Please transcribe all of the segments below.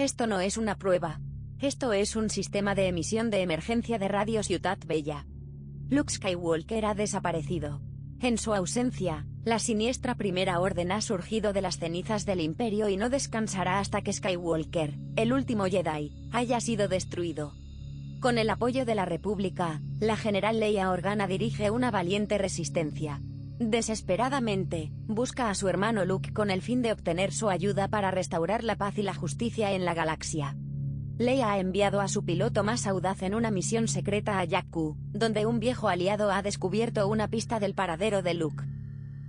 Esto no es una prueba. Esto es un sistema de emisión de emergencia de Radio Ciudad Bella. Luke Skywalker ha desaparecido. En su ausencia, la siniestra Primera Orden ha surgido de las cenizas del Imperio y no descansará hasta que Skywalker, el último Jedi, haya sido destruido. Con el apoyo de la República, la general Leia Organa dirige una valiente resistencia. Desesperadamente, busca a su hermano Luke con el fin de obtener su ayuda para restaurar la paz y la justicia en la galaxia. Leia ha enviado a su piloto más audaz en una misión secreta a Jakku, donde un viejo aliado ha descubierto una pista del paradero de Luke.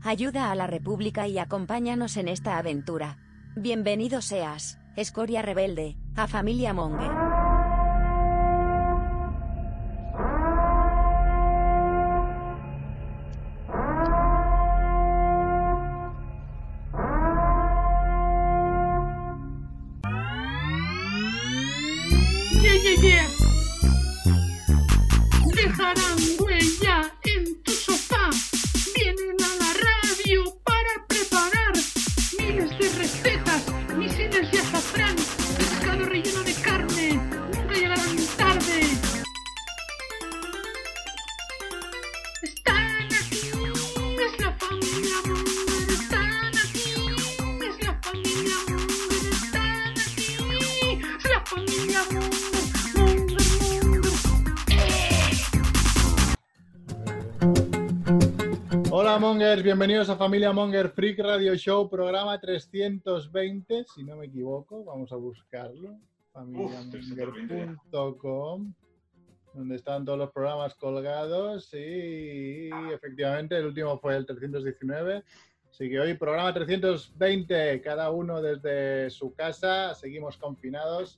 Ayuda a la República y acompáñanos en esta aventura. Bienvenido seas, escoria rebelde, a Familia Monger. Bienvenidos a Familia Monger Freak Radio Show, programa 320, si no me equivoco, vamos a buscarlo, familiamonger.com, donde están todos los programas colgados y efectivamente el último fue el 319, así que hoy programa 320, cada uno desde su casa, seguimos confinados.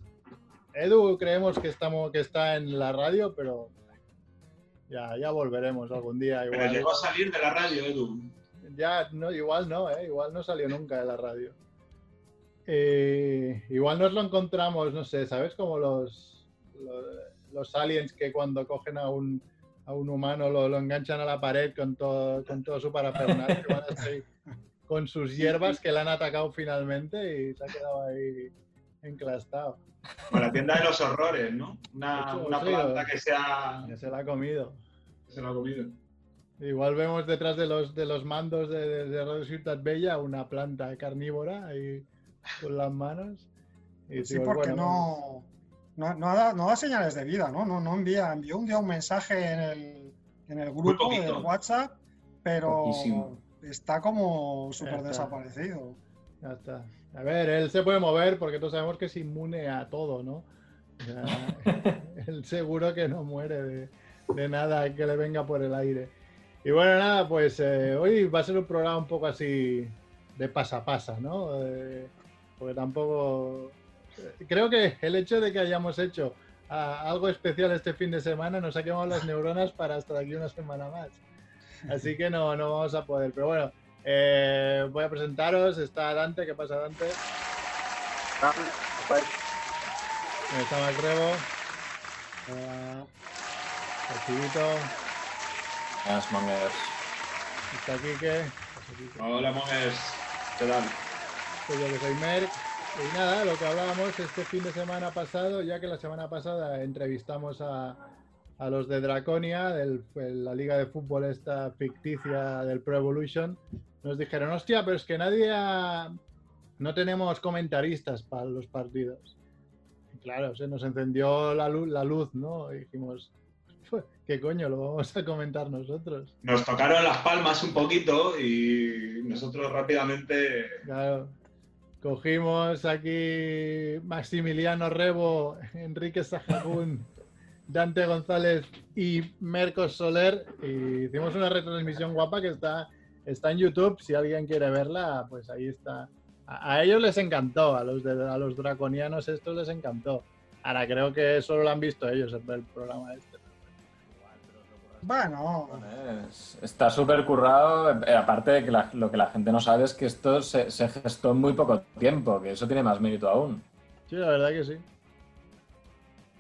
Edu creemos que, estamos, que está en la radio, pero ya, ya volveremos algún día. Pero Igual. llegó a salir de la radio, Edu. Ya, no, igual no, ¿eh? igual no salió nunca de la radio. Eh, igual nos lo encontramos, no sé, ¿sabes? Como los, los, los aliens que cuando cogen a un, a un humano lo, lo enganchan a la pared con todo, con todo su así, con sus hierbas que le han atacado finalmente y se ha quedado ahí enclastado. Con la tienda de los horrores, ¿no? Una, una planta que se ha, Ya se la ha comido. se la ha comido. Igual vemos detrás de los, de los mandos de, de, de Radio Ciudad Bella una planta carnívora ahí con las manos. Y Sí, digo, porque bueno, no, no, no, da, no da señales de vida, ¿no? No, no envía, envió un día un mensaje en el, en el grupo de WhatsApp, pero Poquísimo. está como súper desaparecido. Ya está. A ver, él se puede mover porque todos sabemos que es inmune a todo, ¿no? Sea, él seguro que no muere de, de nada que le venga por el aire. Y bueno, nada, pues eh, hoy va a ser un programa un poco así de pasa-pasa, ¿no? Eh, porque tampoco... Creo que el hecho de que hayamos hecho ah, algo especial este fin de semana nos ha quemado las neuronas para hasta aquí una semana más. Así que no, no vamos a poder. Pero bueno, eh, voy a presentaros. Está Dante. ¿Qué pasa, Dante? Está Macrebo. Eh, Está Chivito. Buenas, mongers. Está Quique. Hola, monjes. ¿Qué tal? Soy yo que soy Merck. Y nada, lo que hablábamos este fin de semana pasado, ya que la semana pasada entrevistamos a, a los de Draconia, del, la liga de fútbol esta ficticia del Pro Evolution, nos dijeron, hostia, pero es que nadie ha- no tenemos comentaristas para los partidos. Y claro, se nos encendió la luz, la luz ¿no? Y dijimos, "Pues, ¿qué coño? Lo vamos a comentar nosotros. Nos tocaron las palmas un poquito y nosotros rápidamente. Claro. Cogimos aquí Maximiliano Rebo, Enrique Sajagún, Dante González y Mercos Soler y hicimos una retransmisión guapa que está, está en YouTube. Si alguien quiere verla, pues ahí está. A, a ellos les encantó, a los, de, a los draconianos estos les encantó. Ahora creo que solo lo han visto ellos el, el programa este. Bueno, Es- está súper currado. eh, aparte de que la- lo que la gente no sabe es que esto se, se gestó en muy poco tiempo, que eso tiene más mérito aún. Sí, la verdad que sí.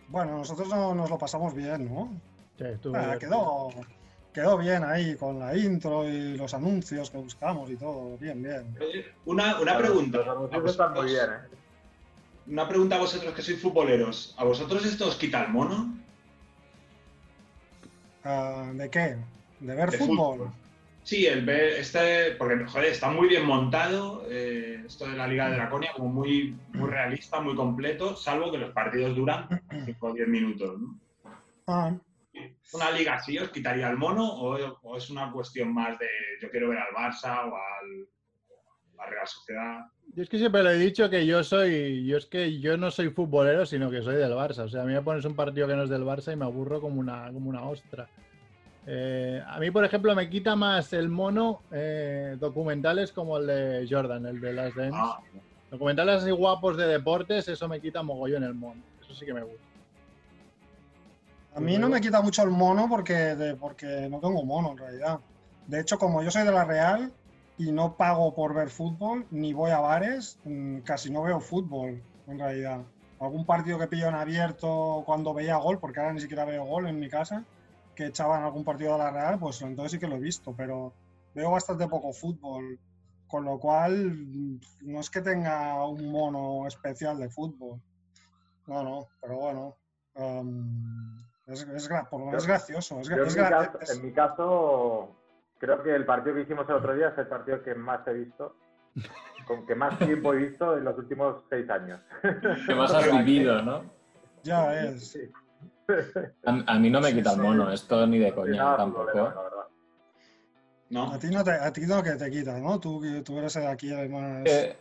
bueno, nosotros no- nos lo pasamos bien, ¿no? Sí, estuvo Ah, quedó, quedó bien ahí con la intro y los anuncios que buscamos y todo, bien, bien. Una, una pregunta. Los anuncios están muy bien, ¿eh? una pregunta a vosotros que sois futboleros. ¿A vosotros esto os quita el mono? Ah, ¿De qué? ¿De ver De fútbol? Sí, el ver, este, porque joder, está muy bien montado, eh, esto de la Liga de Draconia, como muy, muy realista, muy completo, salvo que los partidos duran 5 o 10 minutos. ¿no? Ah, ¿Una liga así os quitaría el mono o, o es una cuestión más de yo quiero ver al Barça o al, la Real Sociedad? Yo es que siempre le he dicho que yo soy, yo es que yo no soy futbolero, sino que soy del Barça. O sea, a mí me pones un partido que no es del Barça y me aburro como una, como una ostra. Eh, a mí, por ejemplo, me quita más el mono eh, documentales como el de Jordan, el de las Dance. Ah, Documentales así guapos de deportes, eso me quita mogollón el mono. Eso sí que me gusta. a mí no me quita mucho el mono porque, de- porque no tengo mono en realidad. De hecho, como yo soy de la Real y no pago por ver fútbol, ni voy a bares, mm, casi no veo fútbol en realidad. Algún partido que pillo en abierto cuando veía gol, porque ahora ni siquiera veo gol en mi casa, que echaban algún partido de la Real, pues entonces sí que lo he visto, pero veo bastante poco fútbol. Con lo cual, mm, no es que tenga un mono especial de fútbol. No, no, pero bueno. am, es, es gra- por lo menos es gracioso. Es, Yo es en, mi caso, en mi caso, creo que el partido que hicimos el otro día es el partido que más he visto, con que más tiempo he visto en los últimos seis años. Que más has vivido, ¿no? ya ves. Sí. A, a mí no me Sí, quita el sí. mono, esto ni de coña tampoco. futbolero, la verdad. ¿no? A ti no, te, a ti no que te quita, ¿no? Tú, que- tú eres de aquí además. Eh,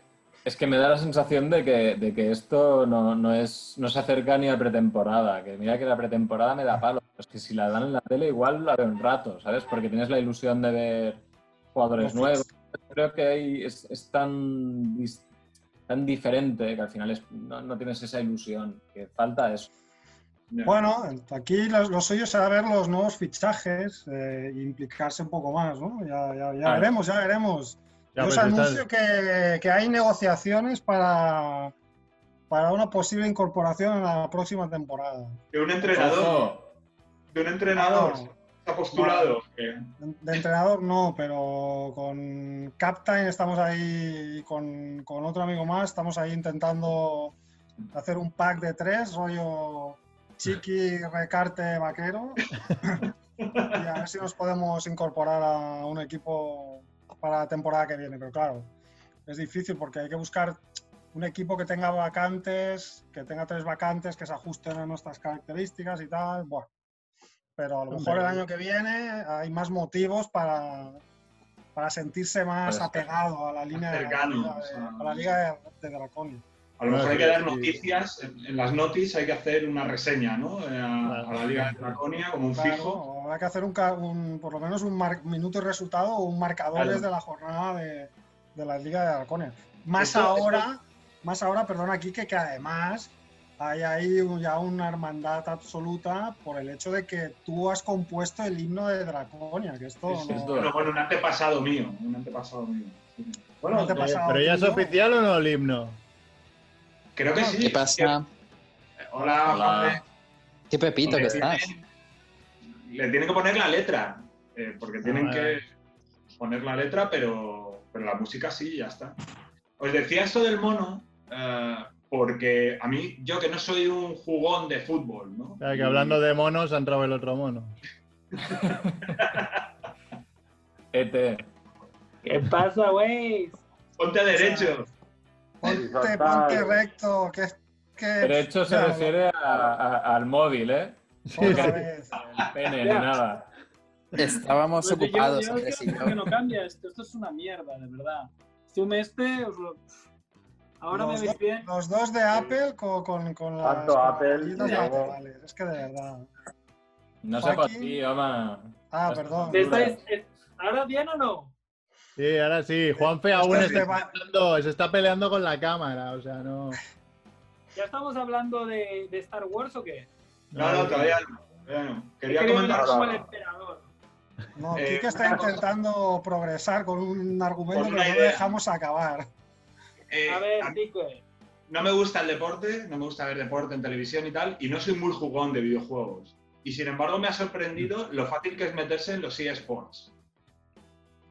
es que me da la sensación de que, de que esto no, no es, no se acerca ni a pretemporada. Que mira que la pretemporada me da palo. Es que si la dan en la tele, igual la veo un rato, ¿sabes? Porque tienes la ilusión de ver jugadores Los nuevos. Creo que ahí es, es tan, tan diferente que al final es- no, no tienes esa ilusión. Que falta eso. Bueno, aquí lo, lo suyo será ver los nuevos fichajes eh, e implicarse un poco más, ¿no? Ya, ya, ya veremos, ya veremos. Ya, Yo os anuncio que, que hay negociaciones para, para una posible incorporación en la próxima temporada. De un entrenador, Ojo, de un entrenador, No, está postulado. de entrenador no, pero con Captain estamos ahí, con, con otro amigo más, estamos ahí intentando hacer un pack de tres, rollo Chiqui, Recarte, Vaquero, y a ver si nos podemos incorporar a un equipo para la temporada que viene. Pero claro, es difícil porque hay que buscar un equipo que tenga vacantes, que tenga tres vacantes, que se ajusten a nuestras características y tal. Bueno, pero a lo mejor el año que viene hay más motivos para, para sentirse más apegado a la línea de, la, a la liga de, de Draconia. A lo mejor hay que dar noticias, en, en las noticias hay que hacer una reseña, ¿no? Eh, A, a la Liga de Draconia como un Claro, fijo. habrá que hacer un, ca- un- por lo menos un mar- minuto y resultado o un marcadores Claro. de la jornada de, de la Liga de Draconia. Más Esto- ahora, más ahora, perdona, Kike, que además hay ahí ya una hermandad absoluta por el hecho de que tú has compuesto el himno de Draconia, que esto Sí, no- Bueno, bueno, un antepasado mío, un antepasado mío. sí. Bueno, antepasado. ¿Pero ya es oficial o no el himno? Creo que sí. ¿Qué pasa? Hola, Hola. Qué pepito que estás. tienen- Le tienen que poner la letra, eh, porque tienen Ah, que vale. poner la letra, pero, pero la música sí, ya está. Os decía esto del mono, eh, porque a mí, yo que no soy un jugón de fútbol, ¿no? O sea, que hablando de monos ha entrado el otro mono. ET. ¿Qué pasa, güey? Ponte derecho. Ponte, ponte recto, que es que... Derecho se Ya, refiere a- a- al móvil, ¿eh? vez. Pene, nada. Estábamos Pues yo- ocupados, yo, Andrés yo y creo que yo. no cambia esto. Esto es una mierda, de verdad. Zoom este, os lo... Ahora Los me veis bien. Los dos de Apple con, con, con las Tanto con las Apple, y luego- laterales. Es que de verdad. No sé por ti, home. Ah, perdón. ¿Me estáis- es- ¿Ahora bien o no? Sí, ahora sí. Juanfe aún está, peleando- se está peleando con la cámara. O sea, no. ¿Ya estamos hablando de, de Star Wars o qué? No, no, todavía no. todavía no. Quería comentar. como el ahora. emperador. No, Eh, Kike está intentando progresar con un argumento Con que no idea. dejamos acabar. eh, A ver, a- Dique. no me gusta el deporte, no me gusta ver deporte en televisión y tal, y no soy muy jugón de videojuegos. Y sin embargo me ha sorprendido lo fácil que es meterse en los eSports.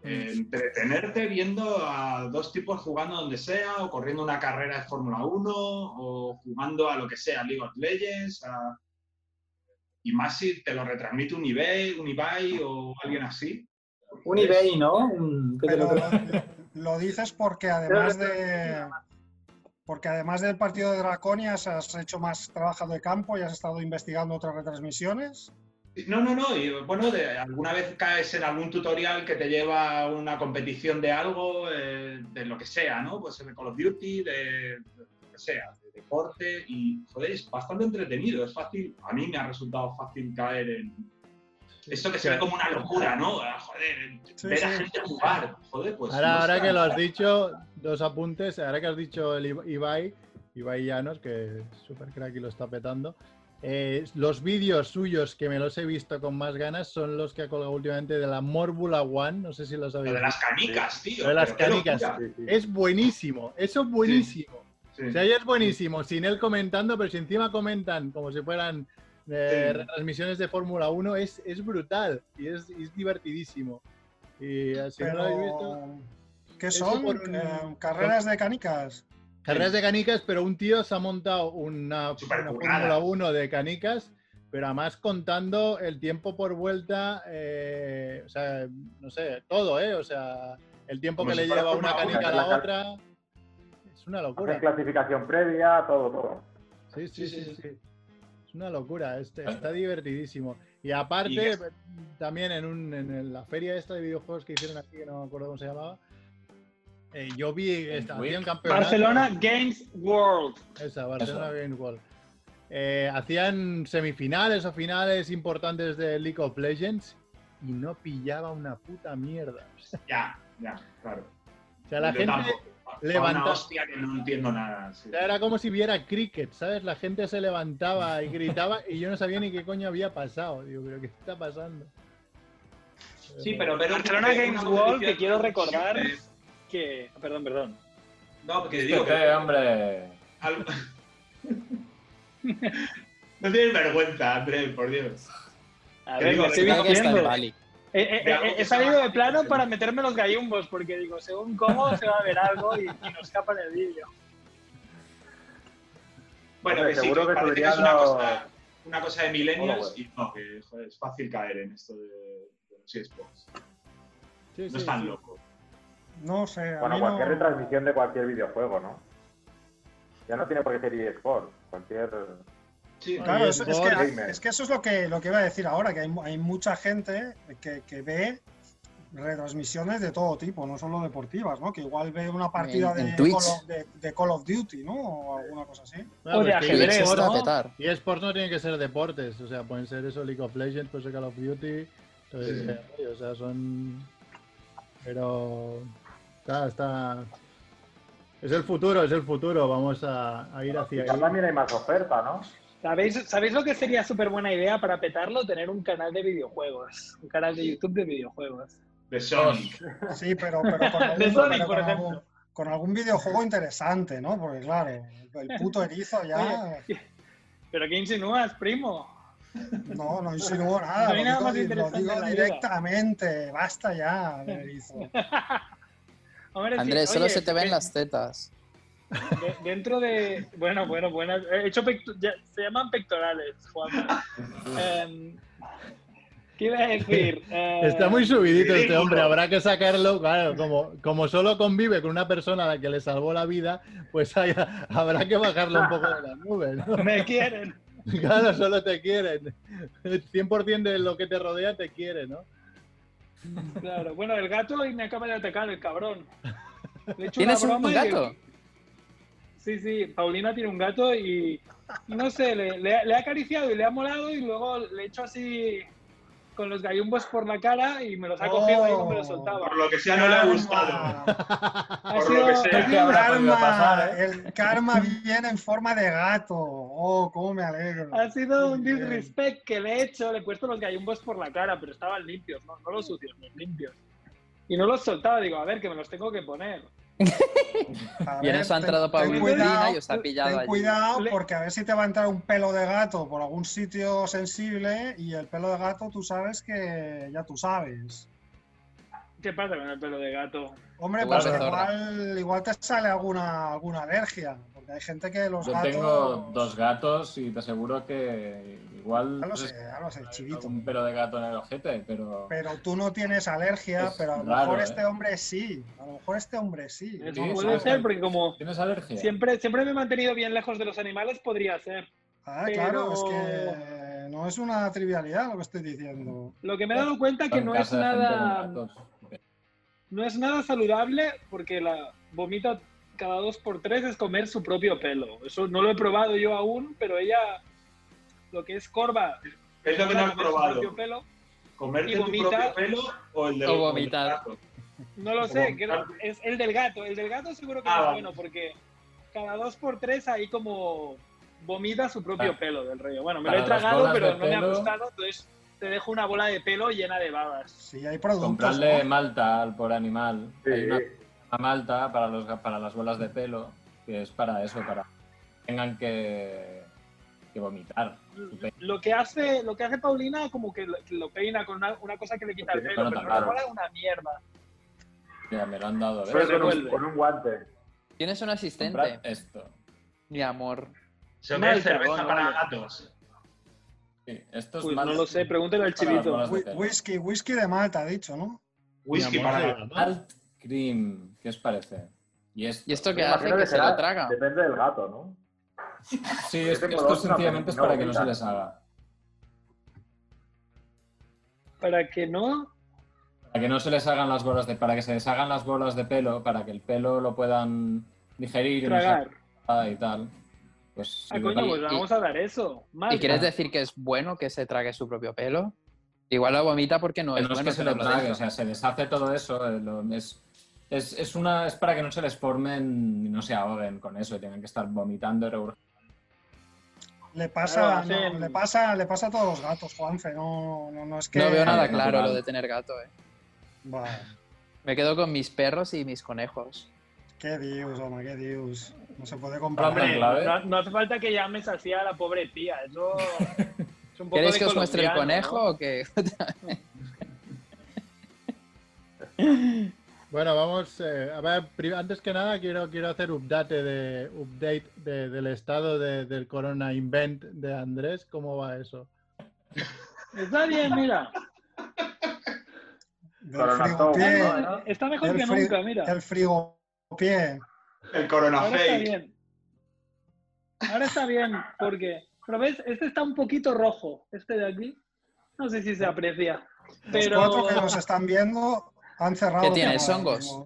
Eh, entretenerte viendo a dos tipos jugando donde sea, o corriendo una carrera de Fórmula 1, o jugando a lo que sea, League of Legends, a- y más si te lo retransmite un eBay, un Ibai o alguien así. Un eBay, ¿no? Pero lo dices porque además de. Porque además del partido de Draconias has hecho más trabajo de campo y has estado investigando otras retransmisiones. No, no, no. Y bueno, de, alguna vez caes en algún tutorial que te lleva a una competición de algo, eh, de lo que sea, ¿no? Pues de Call of Duty, de, de lo que sea, de deporte. Y, joder, es bastante entretenido. Es fácil. A mí me ha resultado fácil caer en. Esto que se ve como una locura, ¿no? Ah, Joder, Sí, ver a gente jugar. Joder, pues. Ahora, no ahora está que lo has dicho, dos apuntes. Ahora que has dicho el Iba- Ibai, Ibai Llanos, que es súper crack y lo está petando. Eh, los vídeos suyos que me los he visto con más ganas son los que ha colgado últimamente de la Mórbula One. No sé si lo Lo sabéis. de las canicas, tío. Lo de las canicas. locura. Sí, sí. Es buenísimo. Eso es buenísimo. Sí. O sea, ya es buenísimo, sin él comentando, pero si encima comentan como si fueran eh, Sí. retransmisiones de Fórmula 1, es, es brutal y es, es divertidísimo. Y eh, si no lo habéis visto, ¿Qué son? por Eh, ¿Carreras de canicas? Carreras de canicas, pero un tío se ha montado una, una. Fórmula 1 de canicas, pero además contando el tiempo por vuelta, eh, o sea, no sé, todo, ¿eh? O sea, el tiempo Como que si le lleva una canica a la otra. Es una locura. Hacen clasificación previa, todo, todo. Sí, sí, Sí, sí, sí, sí. Es una locura, este- está divertidísimo. Y aparte, Y también en, un- en la feria esta de videojuegos que hicieron aquí, que no me acuerdo cómo se llamaba, eh, yo vi, esta, Week. hacían campeonato. Barcelona Games World. Esa, Barcelona Eso. Games World. Eh, hacían semifinales o finales importantes de League of Legends y no pillaba una puta mierda. O sea, Ya, ya, claro. la Yo gente tampoco. levanta- Una hostia que no entiendo nada. sí. O sea, era como si viera cricket, ¿sabes? La gente se levantaba y gritaba y yo no sabía ni qué coño había pasado. Digo, pero ¿qué está pasando? Sí, pero ver un- Barcelona Games World, que quiero recordar que... Perdón, perdón. No, porque digo que. Hombre. no tienes vergüenza, Andrés, por Dios. A Te ver, digo, me estoy te viendo. Bali. Eh, eh, eh, he salido de plano para meterme los gallumbos, porque digo, según cómo se va a ver algo y, y nos escapa en el vídeo. Bueno, Hombre, que sí, seguro que que parece que es una cosa, una cosa de millennials y no, que joder, es fácil caer en esto de, de los eSports. Sí, No sí, es tan sí. loco. No sé. Bueno, cualquier no- retransmisión de cualquier videojuego, ¿no? Ya no tiene por qué ser eSport. Cualquier. Sí, Claro, es, es eSport- que, es que eso es lo que, lo que iba a decir ahora, que hay, hay mucha gente que, que ve retransmisiones de todo tipo, no solo deportivas, ¿no? Que igual ve una partida En- de, Call of, de, de Call of Duty, ¿no? O alguna cosa así. O de ajedrez, ¿no? petar. Y esports no tienen que ser deportes, o sea, pueden ser eso, League of Legends, puede ser Call of Duty, Sí. rollo, o sea, son... Pero... Está, está... Es el futuro, es el futuro, vamos a, a ir hacia ahí. también hay más oferta, ¿no? ¿Sabéis, ¿Sabéis lo que sería súper buena idea para petarlo? Tener un canal de videojuegos. Un canal de YouTube de videojuegos. de Sonic. Sí, pero, pero con, algún, De Sonic, pero por con ejemplo. algún- con algún videojuego interesante, ¿no? Porque claro, el puto erizo ya... ¿Pero qué insinúas, primo? No, no insinúo nada, No hay lo digo, más lo directamente, basta ya del erizo. Hombre, sí, Andrés, solo oye, se te ven que- las tetas. de- dentro de. Bueno, bueno, buenas. He hecho pecto- ya- se llaman pectorales, Juan. Em, ¿Qué iba a decir? Está muy subidito este hombre, habrá que sacarlo, claro, como, como solo convive con una persona a la que le salvó la vida, pues hay- habrá que bajarlo un poco de la nube, ¿no? Me quieren. Claro, solo te quieren. El 100% de lo que te rodea te quiere, ¿no? Claro. Bueno, el gato y me acaba de atacar, el cabrón. Le he hecho ¿Tienes una un y- gato? Sí, sí, Paulina tiene un gato y y no sé, le, le- le ha acariciado y le ha molado y luego le he hecho así con los gallumbos por la cara y me los ha cogido y no me los soltaba. Por lo que sea, no le ha gustado. Ha por sido- lo que sea. El ¿Qué habrá podido karma, pasar, eh? el karma viene en forma de gato. Oh, cómo me alegro. Ha sido un Bien. disrespect que le he hecho, le he puesto los gallumbos por la cara, pero estaban limpios, no, no los sucios, los limpios. Y no los soltaba, digo, a ver, que me los tengo que poner. A Y en eso ha ten- entrado ten Paulina cuidado, y os ha pillado Ten allí. cuidado porque a ver si te va a entrar un pelo de gato por algún sitio sensible y el pelo de gato tú sabes que ya tú sabes. ¿Qué pasa con el pelo de gato? Hombre, Igual pues igual, igual te sale alguna, alguna alergia. Porque hay gente que los Yo gatos. tengo dos gatos y te aseguro que igual Ya lo es sé, ya lo sé, chivito. un pelo de gato en el ojete, pero Pero tú no tienes alergia, Es pero a lo raro, mejor ¿eh? este hombre sí. A lo mejor este hombre sí. Eso puede ser, porque como ¿tienes alergia? siempre, siempre me he mantenido bien lejos de los animales, podría ser. Ah, claro, es que no es una trivialidad lo que estoy diciendo. Lo que me he dado cuenta que En no es nada, no es nada saludable porque la vomita cada dos por tres es comer su propio pelo. Eso no lo he probado yo aún, pero ella lo que es corva Es lo que no has probado. propio pelo, ¿Comerte y tu propio pelo o el del O vomitar. gato? No lo sé, creo- es el del gato. El del gato seguro que Ah, es vale. bueno porque cada dos por tres ahí como vomita su propio Ah. pelo del rollo. Bueno, me Para lo he tragado, pero no me ha gustado, entonces te dejo una bola de pelo llena de babas. Sí, hay productos. Comprarle ¿no? malta al por animal. Sí. Hay una malta para, los, para las bolas de pelo, que es para eso, para que tengan que, que vomitar. Lo que hace, lo que hace Paulina como que lo, que lo peina con una, una cosa que le quita el pelo, que pero no le mola una mierda. Ya me lo han dado, ¿ves? Pero con, un, vuelve. con un guante. Tienes un Comprad asistente, esto. mi amor. Se ve cerveza para vale. gatos. Sí, esto es Pues malta. no lo sé, pregúntale al chivito. Whisky, whisky de Malta, ha dicho, ¿no? Whisky amor, para gatos. llama. Alt cream, ¿qué os parece? Y esto, ¿Y esto qué Me hace? Que se lo traga. Depende del gato, ¿no? Sí, es- esto sencillamente es para que no se les haga. Para que no, Para que no se les hagan las bolas de, para que se les hagan las bolas de pelo, para que el pelo lo puedan digerir y no se tragar. haga y tal. Pues Ah, coño, pues y- vamos a dar eso. ¿Y quieres decir que es bueno que se trague su propio pelo? Igual lo vomita porque no que es no es que se lo trague, o sea, se deshace todo eso. eh, lo- es, es, es una, es para que no se les formen y no se ahoguen con eso y tengan que estar vomitando y regurgitando. Le pasa, Claro, no, hacen- le pasa, le pasa a todos los gatos, Juanfe. No, no, no es que. No veo nada claro natural. lo de tener gato, eh. Me quedo con mis perros y mis conejos. qué dios, hombre, qué dios. No se puede Hombre, comparar. Hombre, clave. no, no hace falta que llames así a la pobre tía. Eso es un poco ¿Queréis que os muestre el conejo o qué? Bueno, vamos eh, a ver, antes que nada quiero, quiero hacer update de update de- del estado de- del Corona Invent de Andrés. ¿Cómo va eso? Está bien, mira. Era- Está mejor que fri- nunca, mira. El frigopié. El corona Ahora está bien. Ahora está bien, porque, pero ves, este está un poquito rojo, este de aquí. No sé si se aprecia. Los Pero cuatro que nos están viendo han cerrado. ¿Qué tienes, hongos?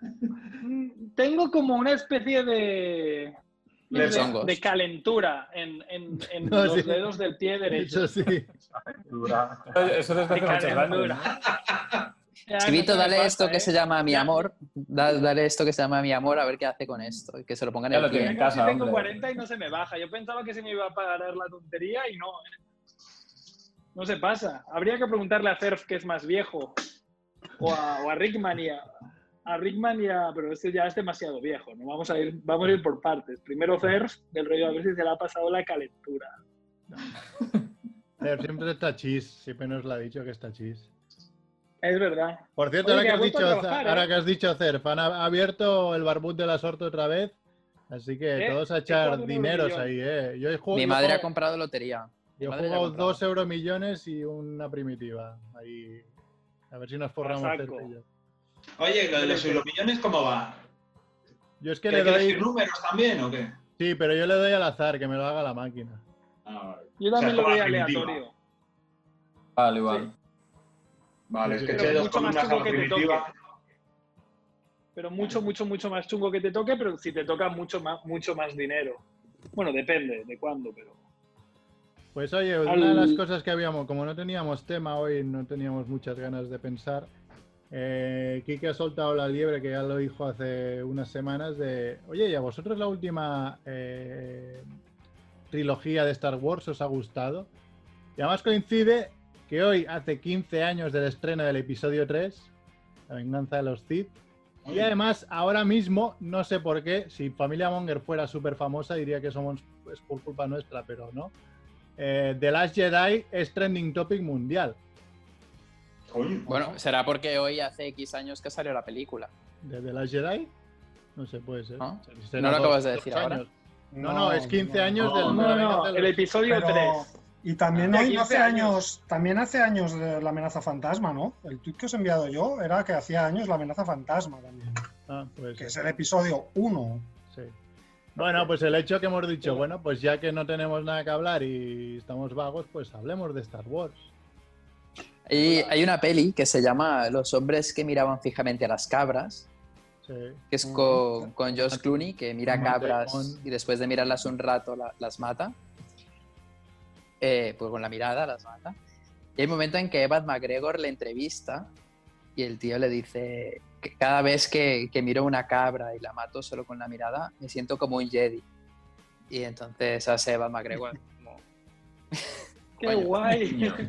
mm, tengo como una especie de, De de, hongos. de calentura en, en- en No, los sí. dedos del pie derecho. Eso sí. Dura. Eso desde hace años. calentura. No Chivito, dale pasa, esto que ¿eh? se llama mi amor. Da- dale esto que se llama mi amor, a ver qué hace con esto. y Que se lo pongan en el pie. en casa, tengo hombre. 40 y no se me baja. Yo pensaba que se me iba a parar la tontería y no. ¿eh? No se pasa. Habría que preguntarle a Cerf que es más viejo. O a, o a Rickman y a, a Rickman y a. Pero este ya es demasiado viejo. ¿no? Vamos, a ir, vamos a ir por partes. Primero Cerf, del rollo a ver si se le ha pasado la calentura. Pero siempre está chis. Siempre nos lo ha dicho que está chis. Es verdad. Por cierto, Oye, ahora, que dicho, trabajar, ahora ¿eh? que has dicho Cerf, han abierto el barbut de la sorte otra vez. Así que ¿Eh? todos a echar dineros ahí, ¿eh? Yo he jugado, Mi yo madre ha comprado lotería. Mi Yo he jugado dos euromillones y una primitiva. Ahí. A ver si nos forramos yo. Oye, lo de los euromillones, ¿cómo va? Yo es que ¿Que le que doy. elegir números también o qué? Sí, pero yo le doy al azar, que me lo haga la máquina. Ah, vale. Yo O sea, también lo doy aleatorio. Vale, igual. Vale, es que Pero eché dos mucho más columnas a chungo la que te primitiva. Pero mucho, mucho, mucho más chungo que te toque, pero si te toca mucho más, mucho más dinero. Bueno, depende de cuándo, pero. Pues oye, una de las cosas que habíamos, como no teníamos tema hoy, no teníamos muchas ganas de pensar. Eh, Kike ha soltado la liebre, que ya lo dijo hace unas semanas, de, oye, ¿y a vosotros la última eh, trilogía de Star Wars os ha gustado? Y además coincide que hoy hace 15 años del estreno del episodio 3, La venganza de los Sith. Y además, ahora mismo, no sé por qué, si Familia Monger fuera súper famosa, diría que somos pues, por culpa nuestra, pero no. Eh, The Last Jedi es trending topic mundial. Bueno, será porque hoy hace X años que salió la película. ¿Desde la Jedi? No sé, puede ser. ¿No? Será ¿No lo dos- acabas de decir ahora? años. No, no, es 15 años no, del No, no, del- el episodio Pero- 3. Y también De hoy 15 hace años. años, también hace años de la amenaza fantasma, ¿no? El tweet que os he enviado yo era que hacía años la amenaza fantasma también, Ah, pues que es el episodio 1. Sí. Bueno, pues el hecho que hemos dicho, bueno, pues ya que no tenemos nada que hablar y estamos vagos, pues hablemos de Star Wars. Y hay una peli que se llama Los hombres que miraban fijamente a las cabras, Sí. que es con, con Josh Clooney, que mira cabras y después de mirarlas un rato la- las mata. Eh, pues con la mirada las mata. Y hay un momento en que Evan McGregor le entrevista y el tío le dice que cada vez que, que miro una cabra y la mato solo con la mirada, me siento como un Jedi. Y entonces hace Evan McGregor como... ¡Qué Coño. guay!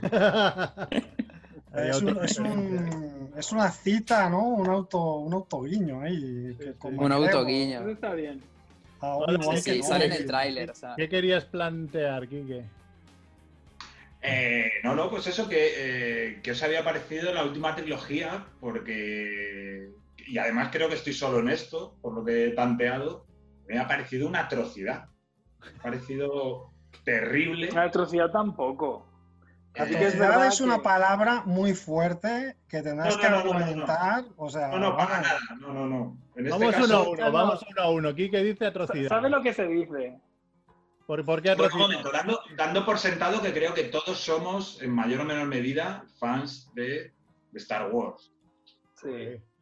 Es, un- es un- es una cita, ¿no? Un auto, un autoguiño ahí. sí. Un autoguiño. Eso está bien. a Hola, Obi-Wan sí, Sí, que- sale en el tráiler. O sea, ¿Qué querías plantear, Quique? Eh, no, no, pues eso que, eh, que os había parecido la última trilogía, porque. Y además creo que estoy solo en esto, por lo que he tanteado. Me ha parecido una atrocidad. Me ha parecido terrible. La atrocidad tampoco. Así que es Atrocidad verdad es una que- palabra muy fuerte que tendrás No, que no, no, no, no, no. argumentar. O sea, No, no, para vamos, nada. No, no, no. En este Vamos caso, uno a uno, no. vamos uno a uno. Quique dice atrocidad. ¿Sabe lo que se dice? ¿Por, por qué Bueno, un atrocidad? momento, dando, dando por sentado que creo que todos somos, en mayor o menor medida, fans de, de Star Wars. Sí.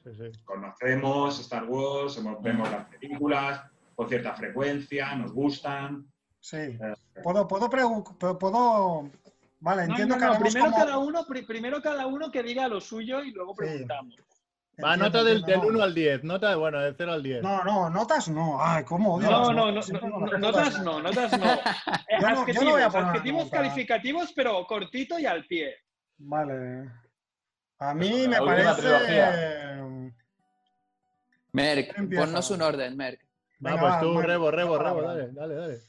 Sí, sí, sí. Conocemos Star Wars, hemos- vemos las películas con cierta frecuencia, nos gustan. sí. Eh, Puedo, puedo, puedo- puedo- Vale, entiendo no, que no, haremos primero, como- cada uno, pri- primero cada uno que diga lo suyo y luego Sí. preguntamos. Va, nota del, entiendo, del no. 1 al 10. Nota, bueno, del 0 al 10. No, no, notas no. Ay, cómo odio No, las no, no, notas. no, notas no, notas no. Yo no- yo no adjetivos, voy a poner una adjetivos nota. calificativos, pero cortito y al pie. Vale. A mí Pues me parece. Merck, Empieza. ponnos un orden, Merck. Va, Venga, pues tú, Mar- rebo, rebo, rebo, dale, dale, dale.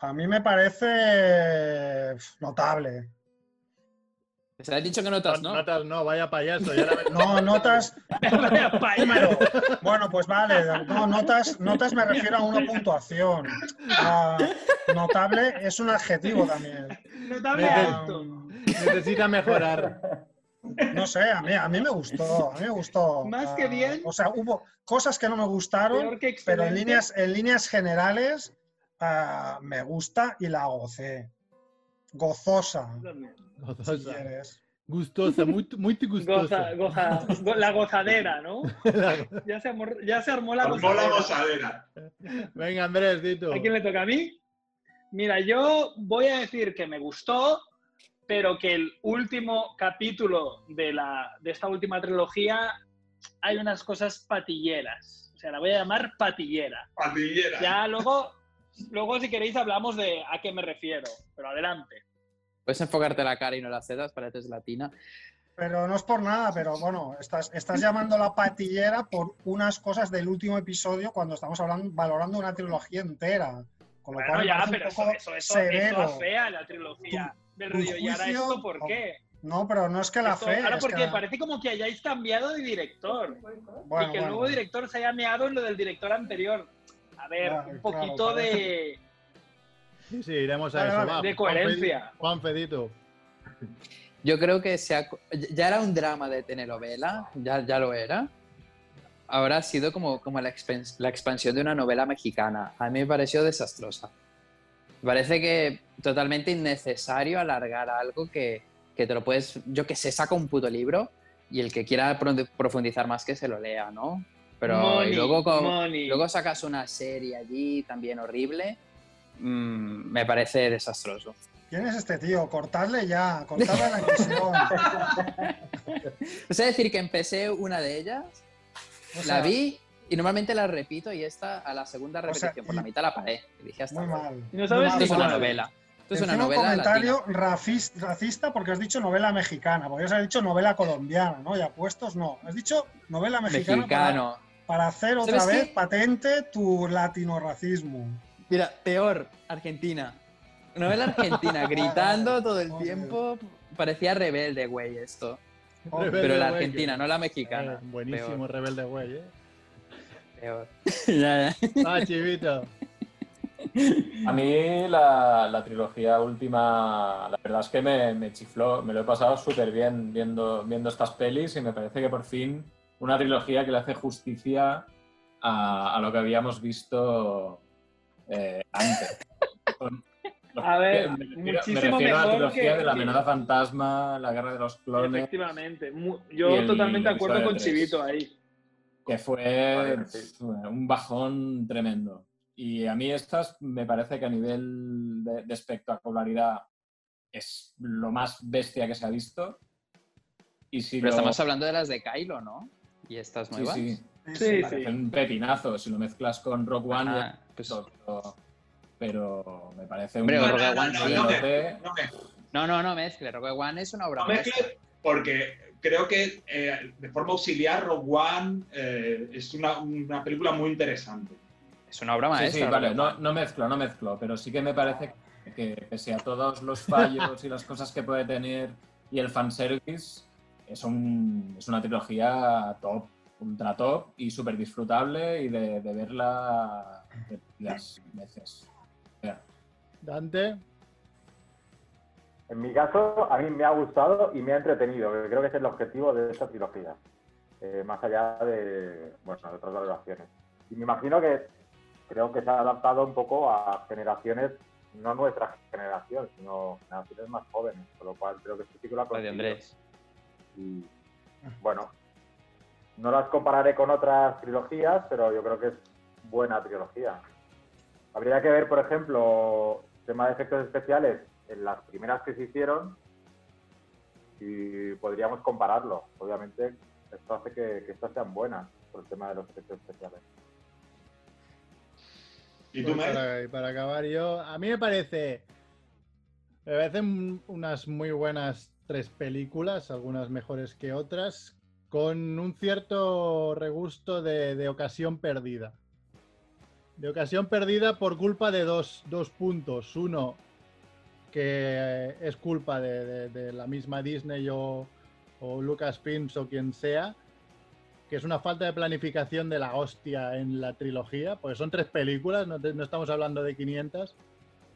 A mí me parece notable. Se has dicho que notas, No, ¿no? Notas no, vaya payaso. ya la- No, notas. Número. Bueno, pues vale. No, notas, notas me refiero a una puntuación. Notable es un adjetivo también. Notable. Necesita mejorar. No sé, a mí, a mí me gustó. A mí me gustó. Más que Ah, bien. O sea, hubo cosas que no me gustaron, pero en líneas, en líneas generales ah, me gusta y la gocé. Gozosa, Gozosa. quieres. Gustosa, muy, muy gustosa. Goza, goza, go- la gozadera, ¿no? Ya se, armó- ya se armó la Armó la gozadera. gozadera. Venga, Andrés, di tú. ¿A quién le toca a mí? Mira, yo voy a decir que me gustó, pero que el último capítulo de, la, de esta última trilogía hay unas cosas patilleras. O sea, la voy a llamar patillera. Patillera. Ya luego, luego si queréis, hablamos de a qué me refiero. Pero adelante. Puedes enfocarte la cara y no las sedas, pareces latina. Pero no es por nada, pero bueno, estás, estás llamando la patillera por unas cosas del último episodio cuando estamos hablando, valorando una trilogía entera. Con lo Bueno, cual ya, pero eso, poco eso, eso, eso afea la trilogía del tu rollo. ¿Y ahora esto por qué? No, pero no es que la Esto- fe. ahora es porque que- parece como que hayáis cambiado de director. bueno, y que el bueno. nuevo director se haya meado en lo del director anterior. A ver, un claro, poquito de, Sí, sí, iremos a Vale, eso. vale, va. de Juan coherencia. Juan Fedito. Yo creo que se ha- ya era un drama de telenovela, ya, ya lo era. Ahora ha sido como, como la, expen- la expansión de una novela mexicana. A mí me pareció desastrosa. Me parece que totalmente innecesario alargar algo que, que te lo puedes, yo que sé, saca un puto libro y el que quiera pro- profundizar más que se lo lea, ¿no? Pero y Money, luego, con- luego sacas una serie allí también horrible. Mm, me parece desastroso. ¿Quién es este tío? Cortadle ya, cortadle la emisión. Es decir, que empecé una de ellas, O sea, la vi y normalmente la repito y esta a la segunda O sea, repetición por la mitad la paré. Y dije hasta Muy mal. Y no sabes Esto es una novela. Esto es una Encima un novela comentario rafis- racista porque has dicho novela mexicana. Podrías haber dicho novela colombiana, ¿no? Y apuestos no. Has dicho novela mexicana para, Mexicano. para hacer otra ¿Sabes vez qué? patente tu latino-racismo. Mira, peor, Argentina. Novela argentina, gritando todo el tiempo. Parecía rebelde, güey, esto. Rebelde Pero la argentina, que- no la Eh, mexicana. buenísimo Rebelde Way, ¿eh? Peor. Ya, ya. Ah, chivito. A mí la, la trilogía última, la verdad es que me, me chifló, me lo he pasado súper bien viendo, viendo estas pelis y me parece que por fin una trilogía que le hace justicia a, a lo que habíamos visto eh, antes. A ver, me refiero, me muchísimo refiero a la mejor trilogía que- de la amenaza fantasma, la guerra de los clones, Efectivamente. Yo totalmente de acuerdo con. Chivito ahí. que fue sí. un bajón tremendo. Y a mí estas me parece que a nivel de, de espectacularidad es lo más bestia que se ha visto. Y si Pero lo- estamos hablando de las de Kylo, ¿no? Y estas sí, nuevas. sí, Sí, parece sí. un pepinazo. Si lo mezclas con Rock One, ya- pero, pero me parece Hombre, un Rogue No, no, One no, no me- pelote. no me- No, no, no mezcle. Rogue One es una obra No mezcles porque creo que eh, de forma auxiliar Rogue One eh, es una, una película muy interesante. Es una obra Sí, maestra. sí, vale, no, no mezclo, no mezclo, pero sí que me parece que pese a todos los fallos y las cosas que puede tener y el fanservice, es, un, es una trilogía top, ultra top y súper disfrutable y de, de verla repetidas veces. Dante. En mi caso, a mí me ha gustado y me ha entretenido, que creo que es el objetivo de esta trilogía, eh, más allá de, bueno, de otras valoraciones. Y me imagino que creo que se ha adaptado un poco a generaciones, no nuestra generación, sino generaciones más jóvenes, con lo cual creo que este ciclo ha La de conseguido. Andrés. Y bueno, no las compararé con otras trilogías, pero yo creo que es buena trilogía. Habría que ver, por ejemplo, tema de efectos especiales en las primeras que se hicieron y podríamos compararlo. Obviamente, esto hace que, que estas sean buenas por el tema de los efectos especiales. ¿Y tú, Pues para, acabar yo, a mí me parece, me parecen unas muy buenas tres películas, algunas mejores que otras, con un cierto regusto de, de ocasión perdida. De ocasión perdida por culpa de dos, dos puntos. Uno, que es culpa de, de- de la misma Disney o, o Lucasfilms o quien sea, que es una falta de planificación de la hostia en la trilogía, porque son tres películas, no, te- no estamos hablando de 500,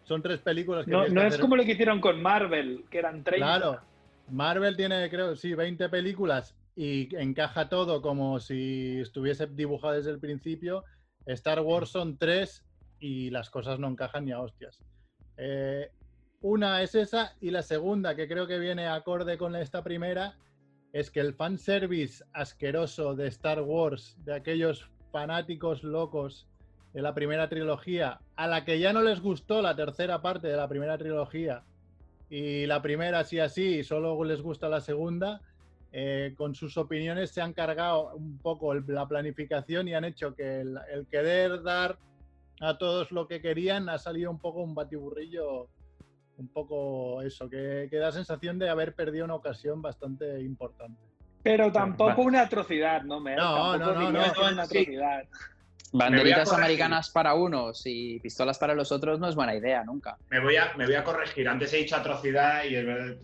son tres películas que No, tienes no que es hacer- como lo que hicieron con Marvel, que eran 30. Claro, Marvel tiene, creo, sí, 20 películas y encaja todo como si estuviese dibujado desde el principio. Star Wars son tres y las cosas no encajan ni a hostias. Eh, una es esa y la segunda, que creo que viene acorde con esta primera, es que el fanservice asqueroso de Star Wars, de aquellos fanáticos locos de la primera trilogía, a la que ya no les gustó la tercera parte de la primera trilogía, y la primera sí así, y solo les gusta la segunda, eh, con sus opiniones se han cargado un poco el- la planificación y han hecho que el, el querer dar a todos lo que querían ha salido un poco un batiburrillo, un poco eso, que, que da sensación de haber perdido una ocasión bastante importante. Pero tampoco Vale. una atrocidad, ¿no, Mer? No, Tampoco no, no, no, no, una sí. atrocidad. Banderitas americanas para unos y pistolas para los otros no es buena idea nunca. Me voy, a, me voy a corregir. Antes he dicho atrocidad y es verdad,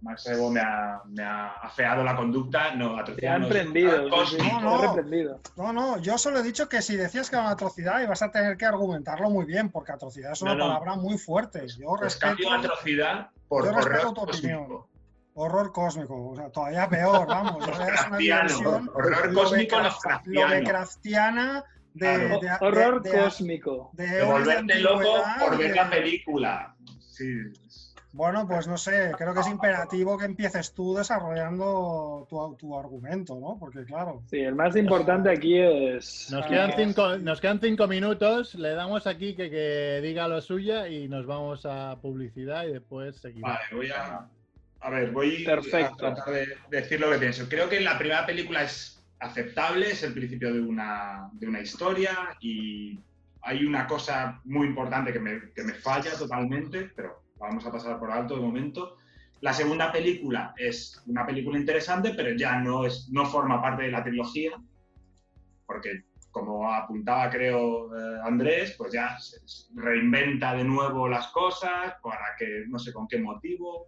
Max Evo me ha, me ha afeado la conducta. No, Te atrocidad han no, es prendido. un sí, sí, cósmico. No, te no. reprendido. No, no, yo solo he dicho que si decías que era una atrocidad ibas a tener que argumentarlo muy bien, porque atrocidad es una No, no. palabra muy fuerte. Yo Pues respeto cambio atrocidad por yo respeto horror tu opinión. cósmico. horror cósmico, o sea, todavía peor, vamos. es una dimensión horror cósmico. Lovecraftiana de, Claro. de- Horror de- de- cósmico. de De eones de volverte loco por ver de- la película. Sí. Bueno, pues no sé, creo que es imperativo que empieces tú desarrollando tu, tu argumento, ¿no? Porque claro, Sí, el más importante aquí es. Nos quedan cinco, nos quedan cinco minutos, le damos aquí que, que diga lo suya y nos vamos a publicidad y después seguimos. Vale, voy a. A ver, voy Perfecto. a tratar de decir lo que pienso. Creo que la primera película es aceptable, es el principio de una, de una historia y hay una cosa muy importante que me, que me falla totalmente, pero vamos a pasar por alto de momento. La segunda película es una película interesante, pero ya no, es, no forma parte de la trilogía, porque como apuntaba creo eh, Andrés, pues ya se- reinventa de nuevo las cosas, para que no sé con qué motivo.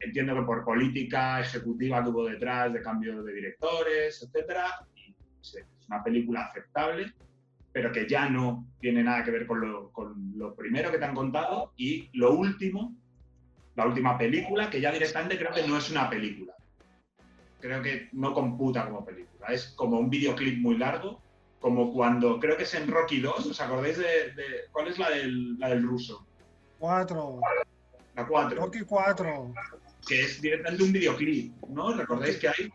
entiendo que por política ejecutiva que hubo detrás de cambio de directores, etcétera, y, es una película aceptable, pero que ya no tiene nada que ver con lo, con lo primero que te han contado y lo último, la última película, que ya directamente creo que no es una película. Creo que no computa como película. Es como un videoclip muy largo, como cuando, creo que es en Rocky 2, ¿os acordáis de, de- cuál es la del, la del ruso? Cuatro. La 4, Rocky 4. que es directamente un videoclip, ¿no? ¿Recordáis que hay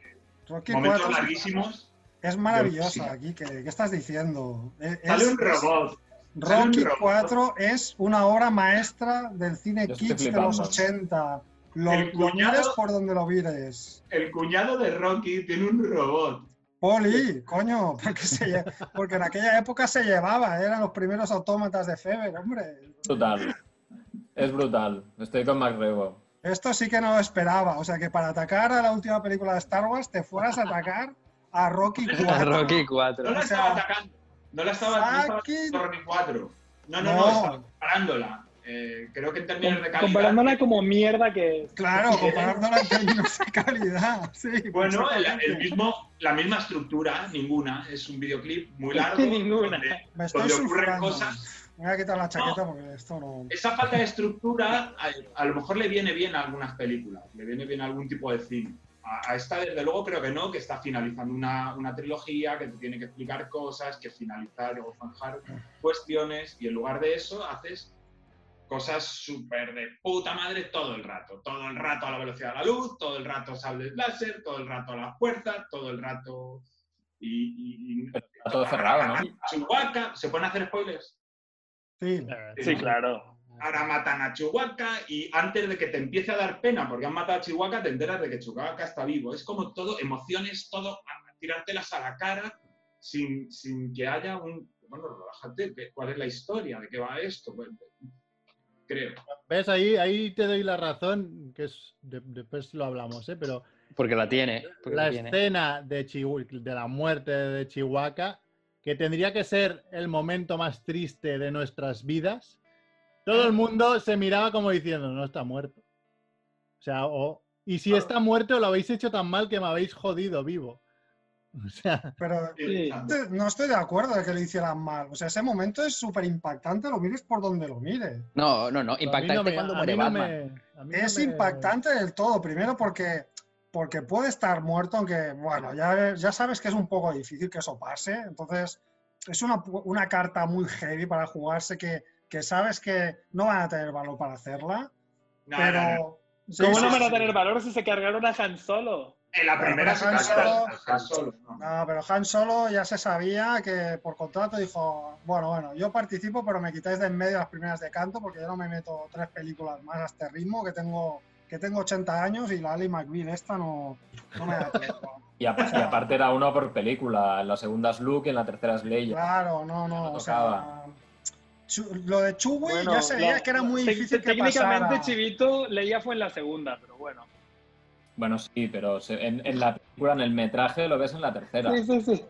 Rocky momentos 4 larguísimos? Es maravillosa aquí. ¿Qué, qué estás diciendo? Es- Sale un robot. un Rocky robot. 4 es una obra maestra del cine kitsch de los flipando. 80. Lo, El cuñado- mires por donde lo mires. El cuñado de Rocky tiene un robot. Poli, coño, porque, se lle- porque en aquella época se llevaba, eran los primeros autómatas de Feber, hombre. Brutal. Es brutal. Estoy con Mac Rebo. Esto sí que no lo esperaba. O sea, que para atacar a la última película de Star Wars te fueras a atacar a Rocky 4. A Rocky No 4. la O sea, estaba atacando. No la estaba, no haciendo Rocky 4. No, no, no, No. estaba comparándola. Eh, creo que en términos de calidad. Comparándola como mierda que es. Claro, comparándola en términos de calidad. Sí, Bueno, el, mismo, la misma estructura, ninguna. Es un videoclip muy largo. Ninguna. donde- Me estoy donde ocurren cosas. Me voy a quitar la chaqueta porque esto no. Esa falta de estructura a, a lo mejor le viene bien a algunas películas, le viene bien a algún tipo de cine. A, a esta, desde luego, creo que no, que está finalizando una, una trilogía, que te tiene que explicar cosas, que finalizar o zanjar cuestiones, y en lugar de eso haces cosas súper de puta madre todo el rato. Todo el rato a la velocidad de la luz, todo el rato sables láser, todo el rato a la fuerza, todo el rato. Y, y- y- Está todo cerrado, ¿no? Chewbacca, ¿se pueden hacer spoilers? Sí. Sí, claro. Ahora matan a Chihuahua y antes de que te empiece a dar pena porque han matado a Chihuahua, te enteras de que Chihuahua está vivo. Es como todo, emociones, todo, a- tirártelas a la cara sin, sin que haya un... Bueno, relájate, ¿qué- ¿cuál es la historia? ¿De qué va esto? Pues, creo. ¿Ves? Ahí, ahí te doy la razón, que es de- después lo hablamos, ¿eh? pero Porque la tiene. Porque la la tiene. escena de, Chihu- de la muerte de Chihuahua, que tendría que ser el momento más triste de nuestras vidas, todo el mundo se miraba como diciendo, no está muerto. O sea, o, y si está muerto, lo habéis hecho tan mal que me habéis jodido vivo. O sea, Pero Sí. no estoy de acuerdo de que lo hicieran mal. O sea, ese momento es súper impactante, lo mires por donde lo mires. No, no, no. Impactante no me- cuando muere no Batman. me- no Es me- impactante del todo, primero porque, porque puede estar muerto, aunque, bueno, ya, ya sabes que es un poco difícil que eso pase. Entonces, es una, pu- una carta muy heavy para jugarse que, que sabes que no van a tener valor para hacerla, No, pero... no, no. sí, ¿Cómo sí, no van a tener valor si se cargaron a Han Solo? En la primera pero se Han Solo- a Han Solo, ¿no? No, pero Han Solo ya se sabía que por contrato dijo, bueno, bueno, yo participo, pero me quitáis de en medio las primeras de canto porque yo no me meto tres películas más a este ritmo, que tengo, que tengo 80 años y la Ali McBeal esta no, no me da tiempo. Y, apa- y aparte era uno por película. En la segunda es Luke y en la tercera es Leia. Claro, no, no, No o sea... lo de Chewie Bueno, ya se veía que era muy difícil que Técnicamente, pasara. Chivito, Leia fue en la segunda, pero bueno. Bueno, sí, pero en, en la película, en el metraje, lo ves en la tercera. Sí, sí, sí.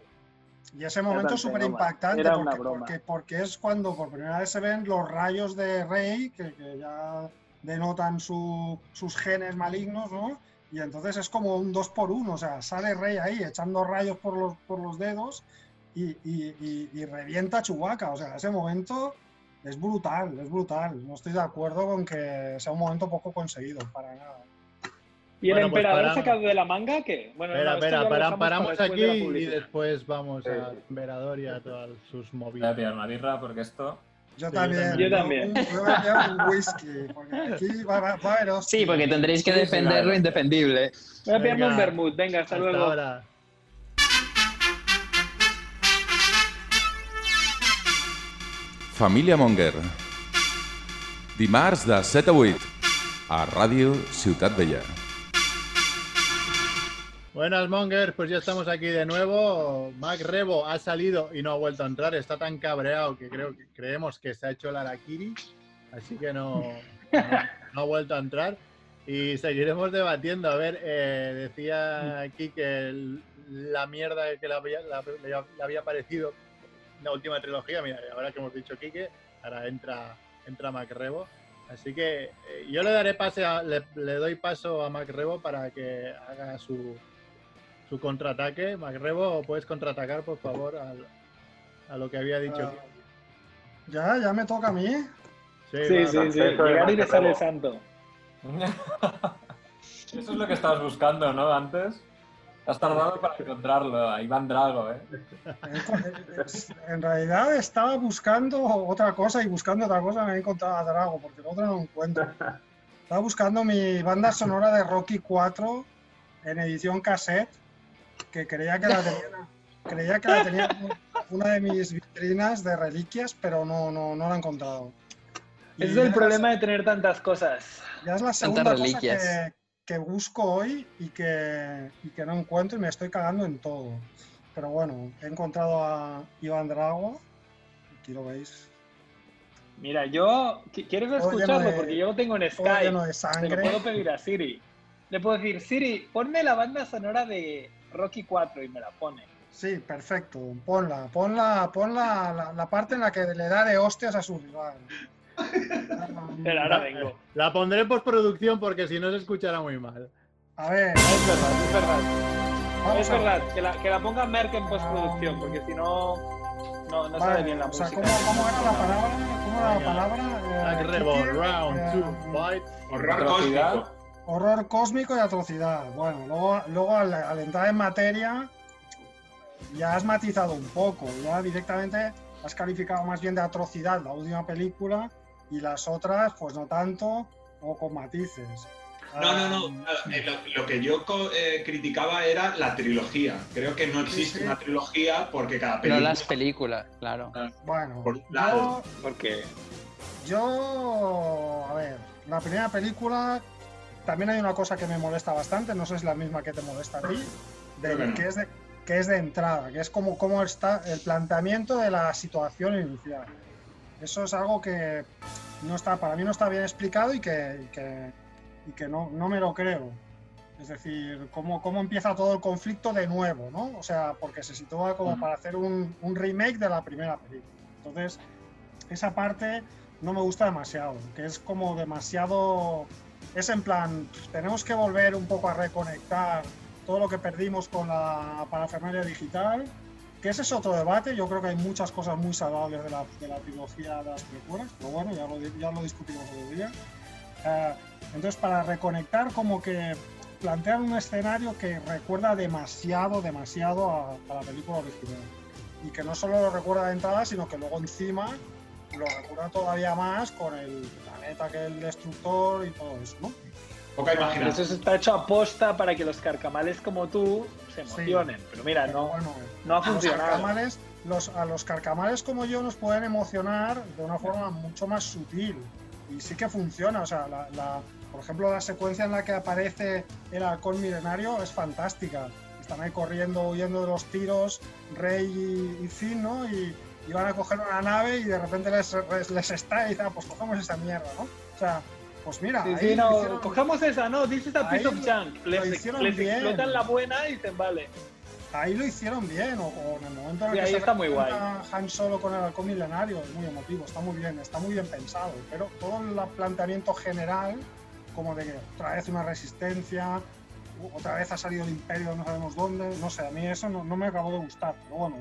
Y ese momento es súper impactante era una porque, broma. porque, porque es cuando por primera vez se ven los rayos de Rey, que, que ya denotan su- sus genes malignos, ¿no? Y entonces es como un dos por uno, o sea, sale Rey ahí echando rayos por los, por los dedos y, y- y- y revienta a Chewbacca. O sea, ese momento es brutal, es brutal. No estoy de acuerdo con que sea un momento poco conseguido, para nada. ¿Y el Bueno, pues emperador paramos. sacado de la manga qué? Bueno, Espera, espera, para- para paramos después aquí de y después vamos Sí, a sí. Emperador y a todas sus Voy a movidas. pillar una birra porque esto. Yo Sí, también. Yo también. Yo voy a llevar un whisky, porque aquí va, va- va a haber hostia. Sí, porque tendréis que Sí, sí, defender lo indefendible. Voy a pillarme un vermut, venga, hasta, Hasta luego. ahora. Família Monger. Dimarts de 7 a 8 a Ràdio Ciutat Vella. Buenas Mongers, pues ya estamos aquí de nuevo. Mac Rebo ha salido y no ha vuelto a entrar. Está tan cabreado que creo creemos que se ha hecho el Arakiri, así que no, no, ha vuelto a entrar. Y seguiremos debatiendo. A ver, eh, decía aquí que la mierda que le había parecido la última trilogía. Mira, ahora que hemos dicho Quique, ahora entra, entra Mac Rebo. Así que eh, yo le daré pase a- le, le doy paso a Macrebo para que haga su, su contraataque. Macrebo, puedes contraatacar, por favor, al- a lo que había dicho. Ah, Ya, ya me toca a mí. Sí, Sí, va, sí, sí. De Llegar y le sale Macrebo. santo. Eso es lo que estabas buscando, ¿no? Antes. Has tardado para encontrarlo, a Iván Drago, ¿eh? En realidad estaba buscando otra cosa y buscando otra cosa me he encontrado a Drago, porque el otro no lo encuentro. Estaba buscando mi banda sonora de Rocky 4 en edición cassette, que creía que la tenía, creía que la tenía en una de mis vitrinas de reliquias, pero no, no, no la he encontrado. Y es el la- problema de tener tantas cosas. Ya es la segunda cosa que, que busco hoy y que, y que no encuentro y me estoy cagando en todo. Pero bueno, he encontrado a Iván Drago. Aquí lo veis. Mira, yo. ¿qui- ¿Quieres escucharlo? de- Porque yo lo tengo en Skype. Se lo puedo pedir a Siri. Le puedo decir, Siri, ponme la banda sonora de Rocky 4 y me la pone. Sí, perfecto. Ponla, ponla, ponla la, la parte en la que le da de hostias a su rival. Pero ahora vengo. La pondré en postproducción porque si no se escuchará muy mal. A ver, Es verdad, es verdad. vamos Es verdad, que la, que la ponga Merck en postproducción, porque si no, no, no Vale, sale bien la o sea, música. ¿cómo, cómo era la palabra? ¿Cómo era la palabra? Eh, round eh, two, fight. Horror cósmico. Horror cósmico y atrocidad. Bueno, luego, luego al, al entrar en materia, ya has matizado un poco. Ya directamente has calificado más bien de atrocidad la última película y las otras, pues no tanto o con matices. No, no, no. Ah, eh, Lo, lo que yo co- eh, criticaba era la trilogía. Creo que no existe sí. una trilogía porque cada No película. las películas, claro. Bueno, Por un yo, lado. Porque yo, a ver, la primera película también hay una cosa que me molesta bastante, no sé si es la misma que te molesta a ti, de, que no. que, es de, que es de entrada, que es como cómo está el planteamiento de la situación inicial. Eso es algo que no está, para mí no está bien explicado y que, y que, y que no, no me lo creo. Es decir, cómo, cómo empieza todo el conflicto de nuevo, ¿no? O sea, porque se sitúa como Ujú. para hacer un, un remake de la primera película. Entonces, esa parte no me gusta demasiado, que es como demasiado... Es en plan, tenemos que volver un poco a reconectar todo lo que perdimos con la parafernalia digital, que ese es otro debate, yo creo que hay muchas cosas muy saludables de la, de la trilogía de las precuelas, pero bueno, ya lo, ya lo discutimos otro día. Eh, entonces, para reconectar, como que plantean un escenario que recuerda demasiado, demasiado a, a la película original. Y que no solo lo recuerda de entrada, sino que luego encima lo recuerda todavía más con el planeta que es el destructor y todo eso, ¿no? Poca pero imaginación. eso está hecho a posta para que los carcamales como tú se Sí. emocionen. Pero mira, Pero no, bueno, no ha los funcionado. carcamales, los, a los carcamales como yo nos pueden emocionar de una forma mucho más sutil y sí que funciona. O sea, la, la- por ejemplo, la secuencia en la que aparece el halcón milenario es fantástica. Están ahí corriendo, huyendo de los tiros, Rey y, y Finn, ¿no? Y, y van a coger una nave y de repente les, les, les está y dicen, ah, pues cogemos esa mierda, ¿no? O sea, pues mira, Sí, sí, no, hicieron- cogemos esa, no, this is a piece of junk. Les, les bien. explotan la buena y dicen, vale. ahí lo hicieron bien, o, o en el momento en el Sí, que ahí se está muy presenta Han Solo con el halcón milenario, es muy emotivo, está muy bien, está muy bien pensado, pero todo el planteamiento general, como de que otra vez una resistencia, otra vez ha salido el imperio no sabemos dónde, no sé, a mí eso no, no me acabó de gustar, pero bueno,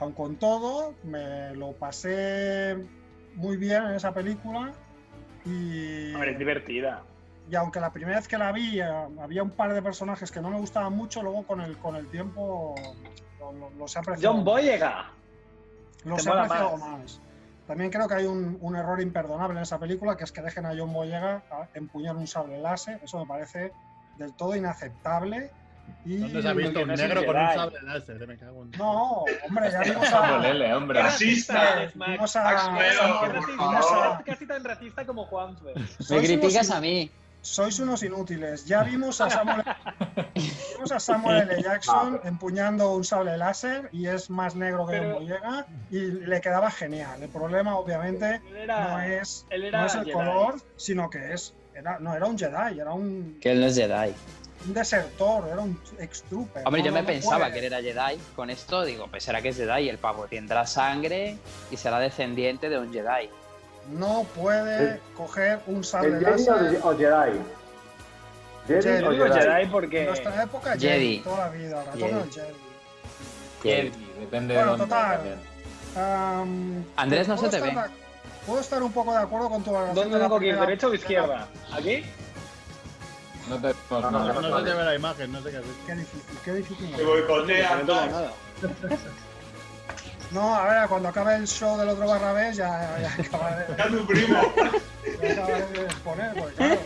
aun con todo, me lo pasé muy bien en esa película y... Hombre, es divertida. Y aunque la primera vez que la vi eh, había un par de personajes que no me gustaban mucho, luego con el, con el tiempo lo- lo- los he apreciado. John Boyega. Los he apreciado más. más. También creo que hay un, un error imperdonable en esa película, que es que dejen a John Boyega a empuñar un sable láser. Eso me parece del todo inaceptable. Y ¿Dónde se ha visto un negro con un sable láser? Me cago en... No, hombre, ya vimos Samuel a... L., hombre. Racista. Max. a- casi tan racista como Juanfe. Me criticas a mí. Sois unos inútiles. Ya vimos a Samuel, vimos a Samuel L. Jackson empuñando un sable láser y es más negro que Pero- Boyega y le quedaba genial. El problema, obviamente, era, no es, no el Jedi. color, sino que es era, no era un Jedi, era un, Que él no es Jedi. Un desertor, era un ex-trooper. Hombre, No, yo me no pensaba puede. que él era Jedi. Con esto digo, pues será que es Jedi. El pavo tendrá sangre y será descendiente de un Jedi. no puede ¿El- coger un sable ¿El Jedi láser. o, o Jedi? ¿Jedi Jedi. O Jedi? Jedi En porque. nuestra época, Jedi. Jedi. Toda la vida, ratón Jedi. del Jedi. Jedi, depende Bueno, de dónde total. Andrés, no se te ve. de- Puedo estar un poco de acuerdo con tu ¿Dónde tengo que ir? ¿Derecha o izquierda? ¿Aquí? No te vemos No, no, nada. No, no, no se te ve la imagen, no sé qué hacer. Qué difícil, qué difícil. Te boicotean. No nada. No, a ver, cuando acabe el show del otro Barrabés ya, ya acabaré, Ya tu primo. ya acabaré de exponer, porque claro.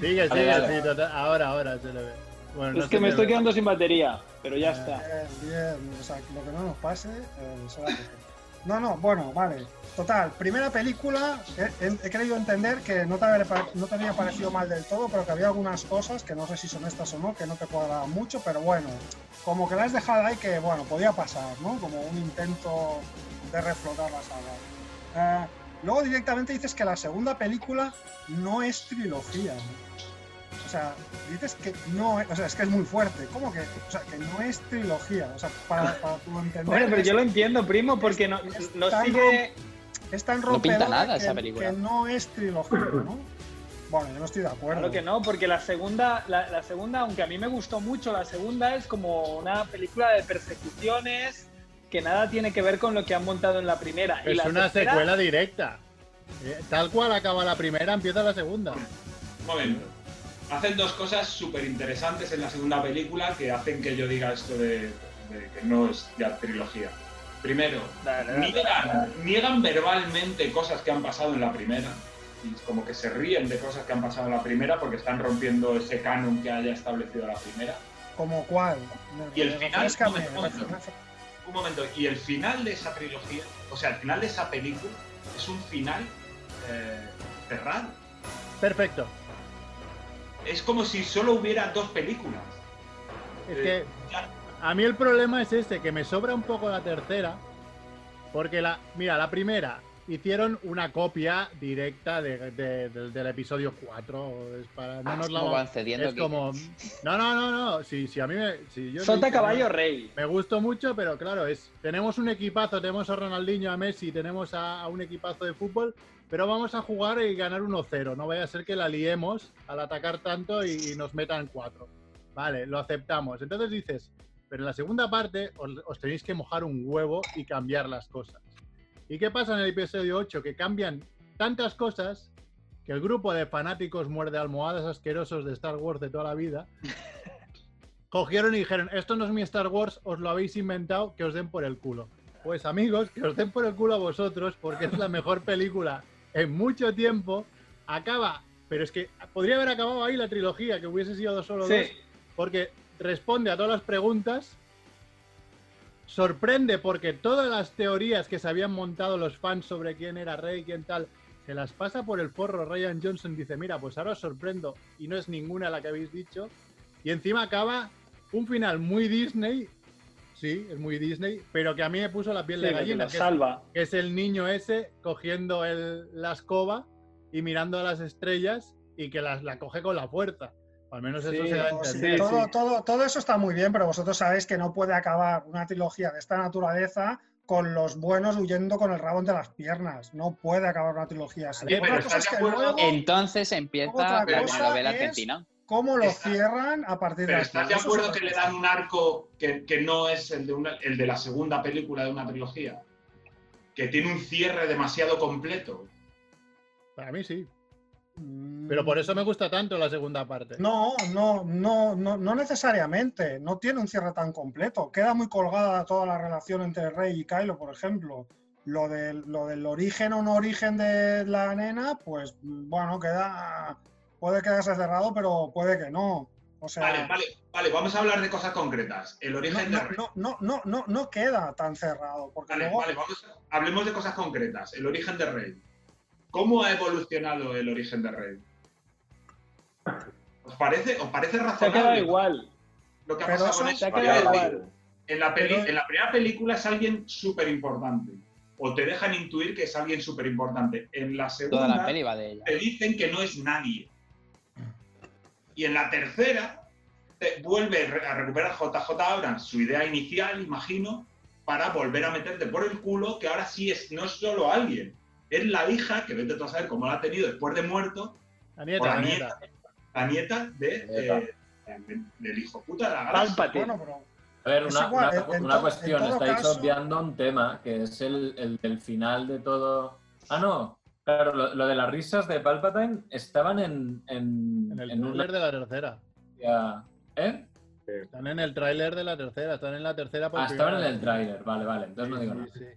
Sigue, sigue, vale. sí, total. Ahora, ahora se le ve. Bueno, no Es que me estoy ve. quedando sin batería, pero ya está. Bien, bien, o sea, lo que no nos pase eh, será perfecto. No, no, bueno, vale. Total, primera película, he, he- querido entender que no te, había, parecido mal del todo, pero que había algunas cosas que no sé si son estas o no, que no te cuadraban mucho, pero bueno, como que la has dejado ahí que, bueno, podía pasar, ¿no? Como un intento de reflotar la saga. Eh, luego directamente dices que la segunda película no es trilogía. O sea, dices que no es, o sea, es que es muy fuerte. ¿Cómo que? O sea, que no es trilogía. O sea, para, para tu entender. Bueno, pero es- yo lo entiendo, primo, porque no, es no tan sigue. es tan No pinta nada que, esa película. que no es trilogía, ¿no? Bueno, yo no estoy de acuerdo. Claro que no, porque la segunda, la, la segunda, aunque a mí me gustó mucho, la segunda es como una película de persecuciones que nada tiene que ver con lo que han montado en la primera. y Es la una tercera- secuela directa. Eh, Tal cual acaba la primera, empieza la segunda. Un momento. Hacen dos cosas súper interesantes en la segunda película que hacen que yo diga esto de, de que no es ya trilogía. Primero, Dale, dale. niegan, niegan verbalmente cosas que han pasado en la primera. Y como que se ríen de cosas que han pasado en la primera porque están rompiendo ese canon que haya establecido la primera. ¿Como cuál? Y el final, Refrescame, un momento. Un momento, y el final de esa trilogía, o sea, el final de esa película, es un final eh, cerrado. Perfecto. Es como si solo hubiera dos películas. Es Eh, que ya- a mí el problema es este, que me sobra un poco la tercera. Porque la, mira, la primera hicieron una copia directa de- de- del- del episodio 4. Es para, no nos la ¿Cómo van cediendo es aquí? como. No, no, no, no. Si, si a mí me. Si yo Sota caballo no, rey. Me gustó mucho, pero claro, es tenemos un equipazo, tenemos a Ronaldinho, a Messi, tenemos a, a un equipazo de fútbol, pero vamos a jugar y ganar 1-0. No vaya a ser que la liemos al atacar tanto y, y nos metan 4. Vale, lo aceptamos. Entonces dices, pero en la segunda parte os, os tenéis que mojar un huevo y cambiar las cosas. ¿Y qué pasa en el episodio 8? Que cambian tantas cosas que el grupo de fanáticos muerde almohadas asquerosos de Star Wars de toda la vida cogieron y dijeron, esto no es mi Star Wars, os lo habéis inventado, que os den por el culo. Pues amigos, que os den por el culo a vosotros, porque es la mejor película en mucho tiempo. Acaba, pero es que podría haber acabado ahí la trilogía, que hubiese sido dos solo Sí. dos, porque responde a todas las preguntas, sorprende porque todas las teorías que se habían montado los fans sobre quién era Rey, quién tal, se las pasa por el forro. Ryan Johnson dice, mira, pues ahora os sorprendo y no es ninguna la que habéis dicho. Y encima acaba un final muy Disney, sí, es muy Disney, pero que a mí me puso la piel Sí, de que gallina, que es, salva. que es el niño ese cogiendo el- la escoba y mirando a las estrellas y que las, la coge con la fuerza. O al menos eso Sí, se da a entender. Sí, todo, sí. Todo, todo eso está muy bien, pero vosotros sabéis que no puede acabar una trilogía de esta naturaleza con los buenos huyendo con el rabo entre las piernas. No puede acabar una trilogía así. Oye, Otra pero cosa ¿estás es de que luego, Entonces empieza la es- argentina. cómo lo Está- cierran a partir de Pero. ¿estás de acuerdo que le dan un arco que, que no es el de, una- el de la segunda película de una trilogía? Que tiene un cierre demasiado completo. Para mí sí. Mm, Pero por eso me gusta tanto la segunda parte. No, no, no, no, no necesariamente. No tiene un cierre tan completo. Queda muy colgada toda la relación entre Rey y Kylo, por ejemplo. Lo del, lo del origen o no origen de la nena, pues bueno, queda. Puede quedarse cerrado, pero puede que no. O sea, Vale, vale, vale, vamos a hablar de cosas concretas. El no, origen de no, Rey. no, no, no, no, no queda tan cerrado. Porque Vale, luego. vale, vamos, a- hablemos de cosas concretas. El origen de Rey. ¿Cómo ha evolucionado el origen de Rey? ¿Os parece, os parece Se ha razonable quedado igual. lo que ha pasado con eso- Se ha eso? quedado Vale, igual. En la, peli- en la primera película es alguien súper importante. O te dejan intuir que es alguien súper importante. En la segunda Toda la peli va de ella. te dicen que no es nadie. Y en la tercera te vuelve a recuperar JJ Abrams su idea inicial, imagino, para volver a meterte por el culo que ahora sí es no es solo alguien, es la hija, que vete tú a saber cómo la ha tenido después de muerto, La nieta, la la nieta, nieta. la nieta de, Nieta. eh, de- del hijo puta de la galaxia. Palpatine. Bueno, pero A ver, una, igual, una- en- cuestión, estáis caso- obviando un tema, que es el, el, el final de todo... Ah, no, claro, lo, lo de las risas de Palpatine estaban en, en, En el en una... tráiler de la tercera. ¿Eh? Están en el tráiler de la tercera, están en la tercera por Ah, estaban en el tráiler, vale, vale, entonces no digo sí, nada.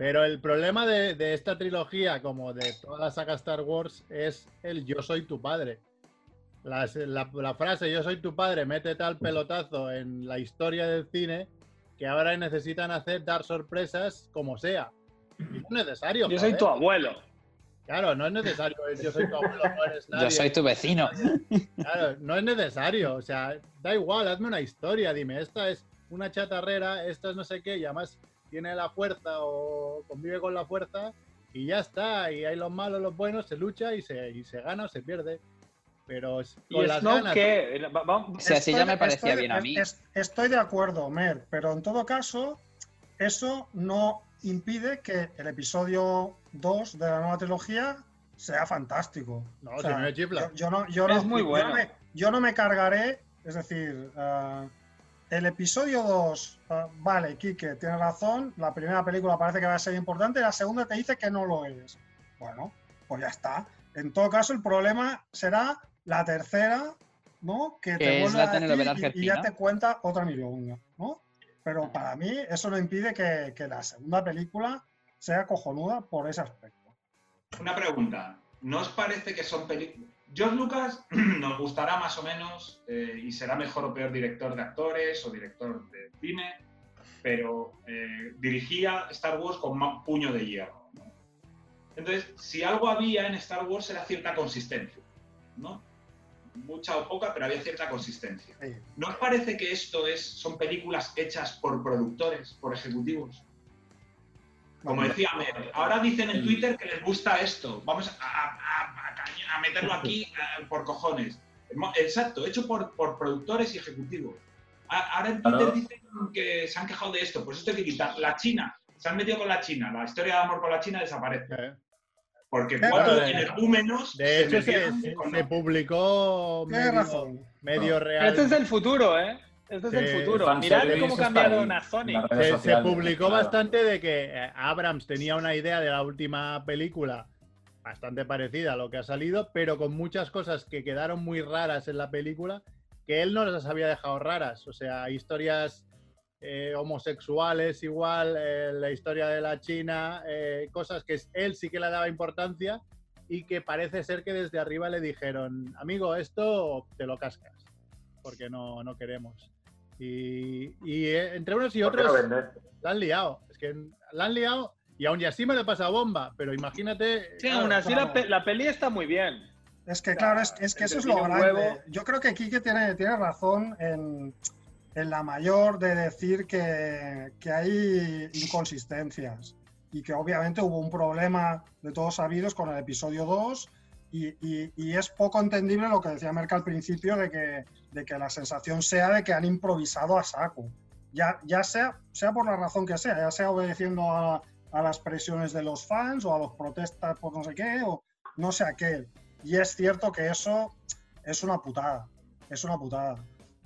Pero el problema de, de esta trilogía, como de toda la saga Star Wars, es el yo soy tu padre. La, la frase yo soy tu padre mete tal pelotazo en la historia del cine que ahora necesitan hacer dar sorpresas como sea. Y no es necesario. Yo soy tu abuelo. Claro, no es necesario. Yo soy tu abuelo, no eres nadie. Yo soy tu vecino. Claro, no es necesario. O sea, da igual, hazme una historia. Dime, esta es una chatarrera, esta es no sé qué, y además tiene la fuerza o convive con la fuerza, y ya está. Y hay los malos, los buenos, se lucha y se, y se gana o se pierde. Pero es- ¿Y con las Snoke ganas. qué? Va- O sea, ya me parecía estoy- bien a mí. es- estoy de acuerdo, Mer, pero en todo caso, eso no impide que el episodio 2 de la nueva trilogía sea fantástico. No, O si sea, me chifla. Yo, yo no, yo, Es no, muy yo bueno. no me, yo no me cargaré, es decir, ah, el episodio 2, ah, vale, Quique, tienes razón, la primera película parece que va a ser importante, la segunda te dice que no lo es. Bueno, pues ya está. En todo caso, el problema será la tercera, ¿no? Que te es vuelve la a telenovela decir y- y ya te cuenta otra milonga, ¿no? Pero para mí eso no impide que, que la segunda película sea cojonuda por ese aspecto. Una pregunta. ¿No os parece que son películas... George Lucas nos gustará más o menos eh, y será mejor o peor director de actores o director de cine, pero eh, dirigía Star Wars con más puño de hierro. ¿no? Entonces, si algo había en Star Wars era cierta consistencia, ¿no? Mucha o poca, pero había cierta consistencia. ¿No os parece que esto es, son películas hechas por productores, por ejecutivos? Como decía Mer, ahora dicen en Twitter que les gusta esto. Vamos a, a- a- meterlo aquí por cojones. Exacto, hecho por, por productores y ejecutivos. Ahora en Twitter dicen que se han quejado de esto, pues esto hay que quitar. La China, se han metido con la China, la historia de amor con la China desaparece. Eh, Porque cuatro de- energúmenos De se hecho, se, se- con- se publicó medio, razón. medio real. Este es el futuro, ¿eh? Este es Sí, el futuro. Mirad cómo cambiaron a Sonic. Se, se publicó claro. bastante de que eh, Abrams tenía una idea de la última película bastante parecida a lo que ha salido, pero con muchas cosas que quedaron muy raras en la película que él no las había dejado raras. O sea, historias eh, homosexuales igual, eh, la historia de la China, eh, cosas que él sí que le daba importancia y que parece ser que desde arriba le dijeron, amigo, esto te lo cascas, porque no, no queremos. Y, y, eh, entre unos y ¿Por qué otros la han liado. Es que la han liado y aún y así me le pasa bomba, pero imagínate. Sí, claro, aún así la, claro. pe- la peli está muy bien. Es que, claro, es, es que eso es lo grande. huevo. Yo creo que Quique tiene, tiene razón en, en la mayor de decir que, que hay inconsistencias y que obviamente hubo un problema de todos sabidos con el episodio 2 y, y- y es poco entendible lo que decía Merck al principio de que, de que la sensación sea de que han improvisado a saco. Ya, ya sea, sea por la razón que sea, ya sea obedeciendo a, a las presiones de los fans o a los protestas por no sé qué o no sé a qué. Y es cierto que eso es una putada, es una putada.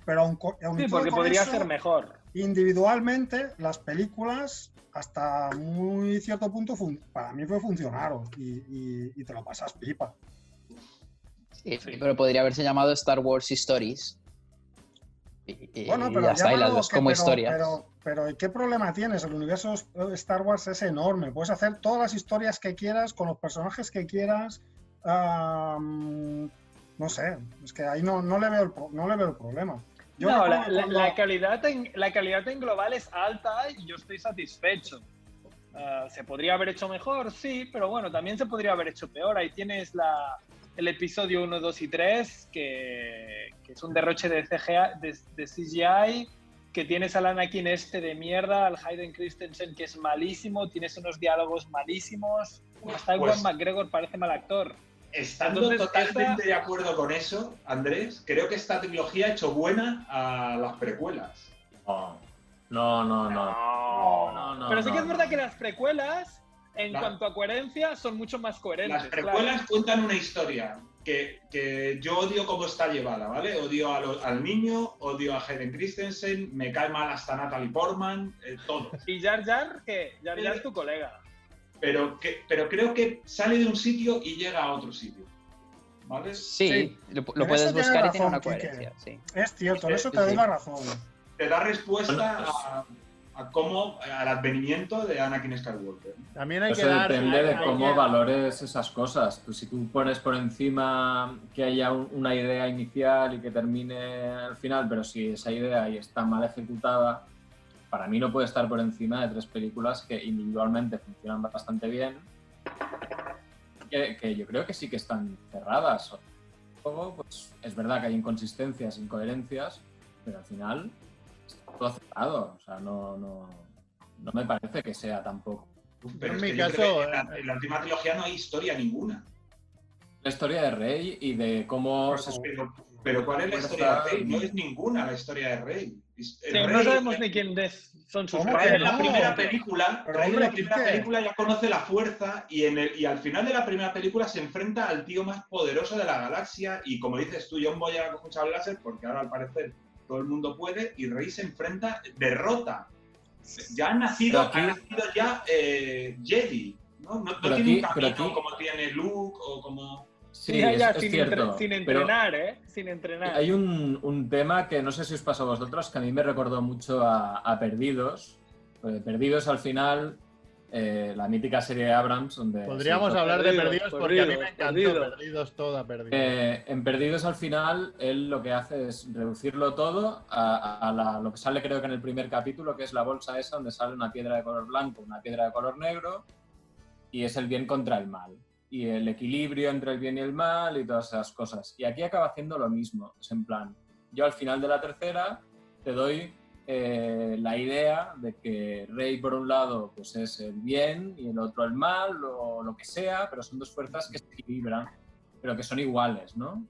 Pero aun, aun Sí, porque podría eso, ser mejor. individualmente las películas hasta muy cierto punto para mí fue funcionaron y, y- y te lo pasas pipa. Sí, pero podría haberse llamado Star Wars Stories. Y, y- Bueno, y pero ya está, y las dos como pero- historias. Pero, pero ¿qué problema tienes? El universo Star Wars es enorme. Puedes hacer todas las historias que quieras, con los personajes que quieras. am, no sé, es que ahí no, no, le, veo el, no le veo el problema. Yo no, la, la- la calidad en, la calidad en global es alta y yo estoy satisfecho. Ah, ¿Se podría haber hecho mejor? Sí, pero bueno, también se podría haber hecho peor. Ahí tienes la, el episodio 1, 2 y 3, que, que es un derroche de, CGI, de, de CGI, que tienes al Anakin este de mierda, al Hayden Christensen que es malísimo, tienes unos diálogos malísimos, hasta Pues- Ewan McGregor parece mal actor. Estando Entonces, totalmente esta- de acuerdo con eso, Andrés, creo que esta trilogía ha hecho buena a las precuelas. No, no, no. no. No, no, Pero sí que es verdad no. que las precuelas en La- cuanto a coherencia, son mucho más coherentes. Las claro. precuelas cuentan una historia que, que yo odio cómo está llevada, ¿vale? Odio a lo- al niño, odio a Hayden Christensen, me cae mal hasta Natalie Portman, eh, todo. Y Jar Jar, que Jar Jar es tu colega. Pero, que, pero creo que sale de un sitio y llega a otro sitio. ¿Vale? Sí, Sí. lo, puedes buscar y tiene una coherencia, sí. Es cierto, en eso te Sí, doy la razón. Te da respuesta Bueno, a, a cómo, al advenimiento de Anakin Skywalker. También hay que Eso dar. depende hay- de hay cómo que- valores esas cosas. Tú, si tú pones por encima que haya un- una idea inicial y que termine al final, pero si esa idea ya está mal ejecutada, para mí no puede estar por encima de tres películas que individualmente funcionan bastante bien, que, que yo creo que sí que están cerradas. Luego, pues es verdad que hay inconsistencias, incoherencias, pero al final todo cerrado. O sea, no, no, no me parece que sea tampoco. Pero En mi caso, en la, eh, en la última trilogía no hay historia ninguna. La historia de Rey y de cómo Pero- se Pero, pero ¿cuál es la historia de Rey? No es ninguna la historia de Rey. El no Rey- sabemos ni quién es- son sus ¿Cómo Rey que en la no? primera película, en la primera película ya conoce la fuerza y, en el, y al final de la primera película se enfrenta al tío más poderoso de la galaxia y como dices tú, John Boyega con un sable láser porque ahora al parecer todo el mundo puede y Rey se enfrenta, derrota. Ya ha nacido, Pero aquí- ha nacido ya eh, Jedi, ¿no? No, no tiene aquí- un camino aquí- como tiene Luke o como... Sí, Ya, es, ya, es sin, cierto. entre- sin pero entrenar, ¿eh? Sin entrenar. hay un, un tema que no sé si os pasó a vosotros, que a mí me recordó mucho a, a Perdidos. Porque Perdidos al final, eh, la mítica serie de Abrams, donde... Podríamos hablar de Perdidos, perdidos porque a mí me perdidos, encantó perdidos. perdidos toda perdidos. Eh, en Perdidos al final, él lo que hace es reducirlo todo a, a la- lo que sale creo que en el primer capítulo, que es la bolsa esa donde sale una piedra de color blanco, una piedra de color negro, y es el bien contra el mal. Y el equilibrio entre el bien y el mal y todas esas cosas. Y aquí acaba haciendo lo mismo. Es en plan, yo al final de la tercera te doy eh, la idea de que Rey por un lado pues es el bien y el otro el mal o lo que sea, pero son dos fuerzas que se equilibran, pero que son iguales, ¿no?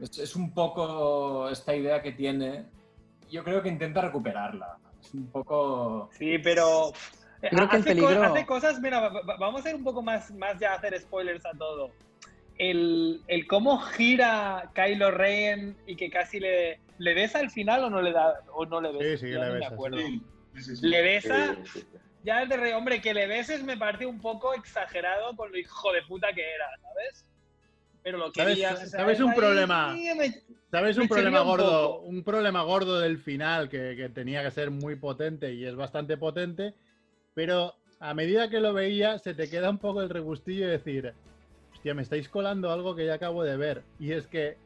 Es, es un poco esta idea que tiene, yo creo que intenta recuperarla. Es un poco... Sí, pero. eh, Creo que el hace, co- peligro- hace cosas. Mira, va- va- vamos a ir un poco más, más ya a hacer spoilers a todo. El, el cómo gira Kylo Ren y que casi le, le besa al final o no le da o no le besa. Sí, sí que Ya le besa, acuerdo. Sí, sí. Le besa. Sí, sí, sí. Ya es de rey, hombre, que le beses me parece un poco exagerado con lo hijo de puta que era, ¿sabes? Pero lo ¿Sabes- querías. sea, sabes un ahí problema? me- ¿Sabes un problema un gordo? poco. Un problema gordo del final que, que tenía que ser muy potente y es bastante potente, pero a medida que lo veía se te queda un poco el regustillo de decir, hostia, me estáis colando algo que ya acabo de ver. Y es que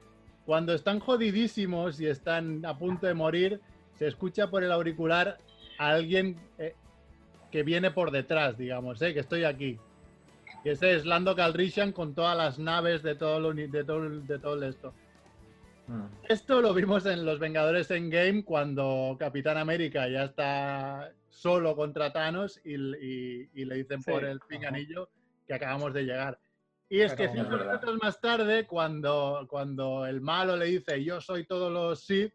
cuando están jodidísimos y están a punto de morir, se escucha por el auricular a alguien eh, que viene por detrás, digamos, eh, que estoy aquí. Y ese es Lando Calrissian con todas las naves de todo, uni- de todo, de esto. Mm. Esto lo vimos en Los Vengadores Endgame cuando Capitán América ya está solo contra Thanos y, y- y le dicen Sí, por el pinganillo que acabamos de llegar. Y es que cinco verdad. minutos más tarde, cuando, cuando el malo le dice yo soy todos los Sith,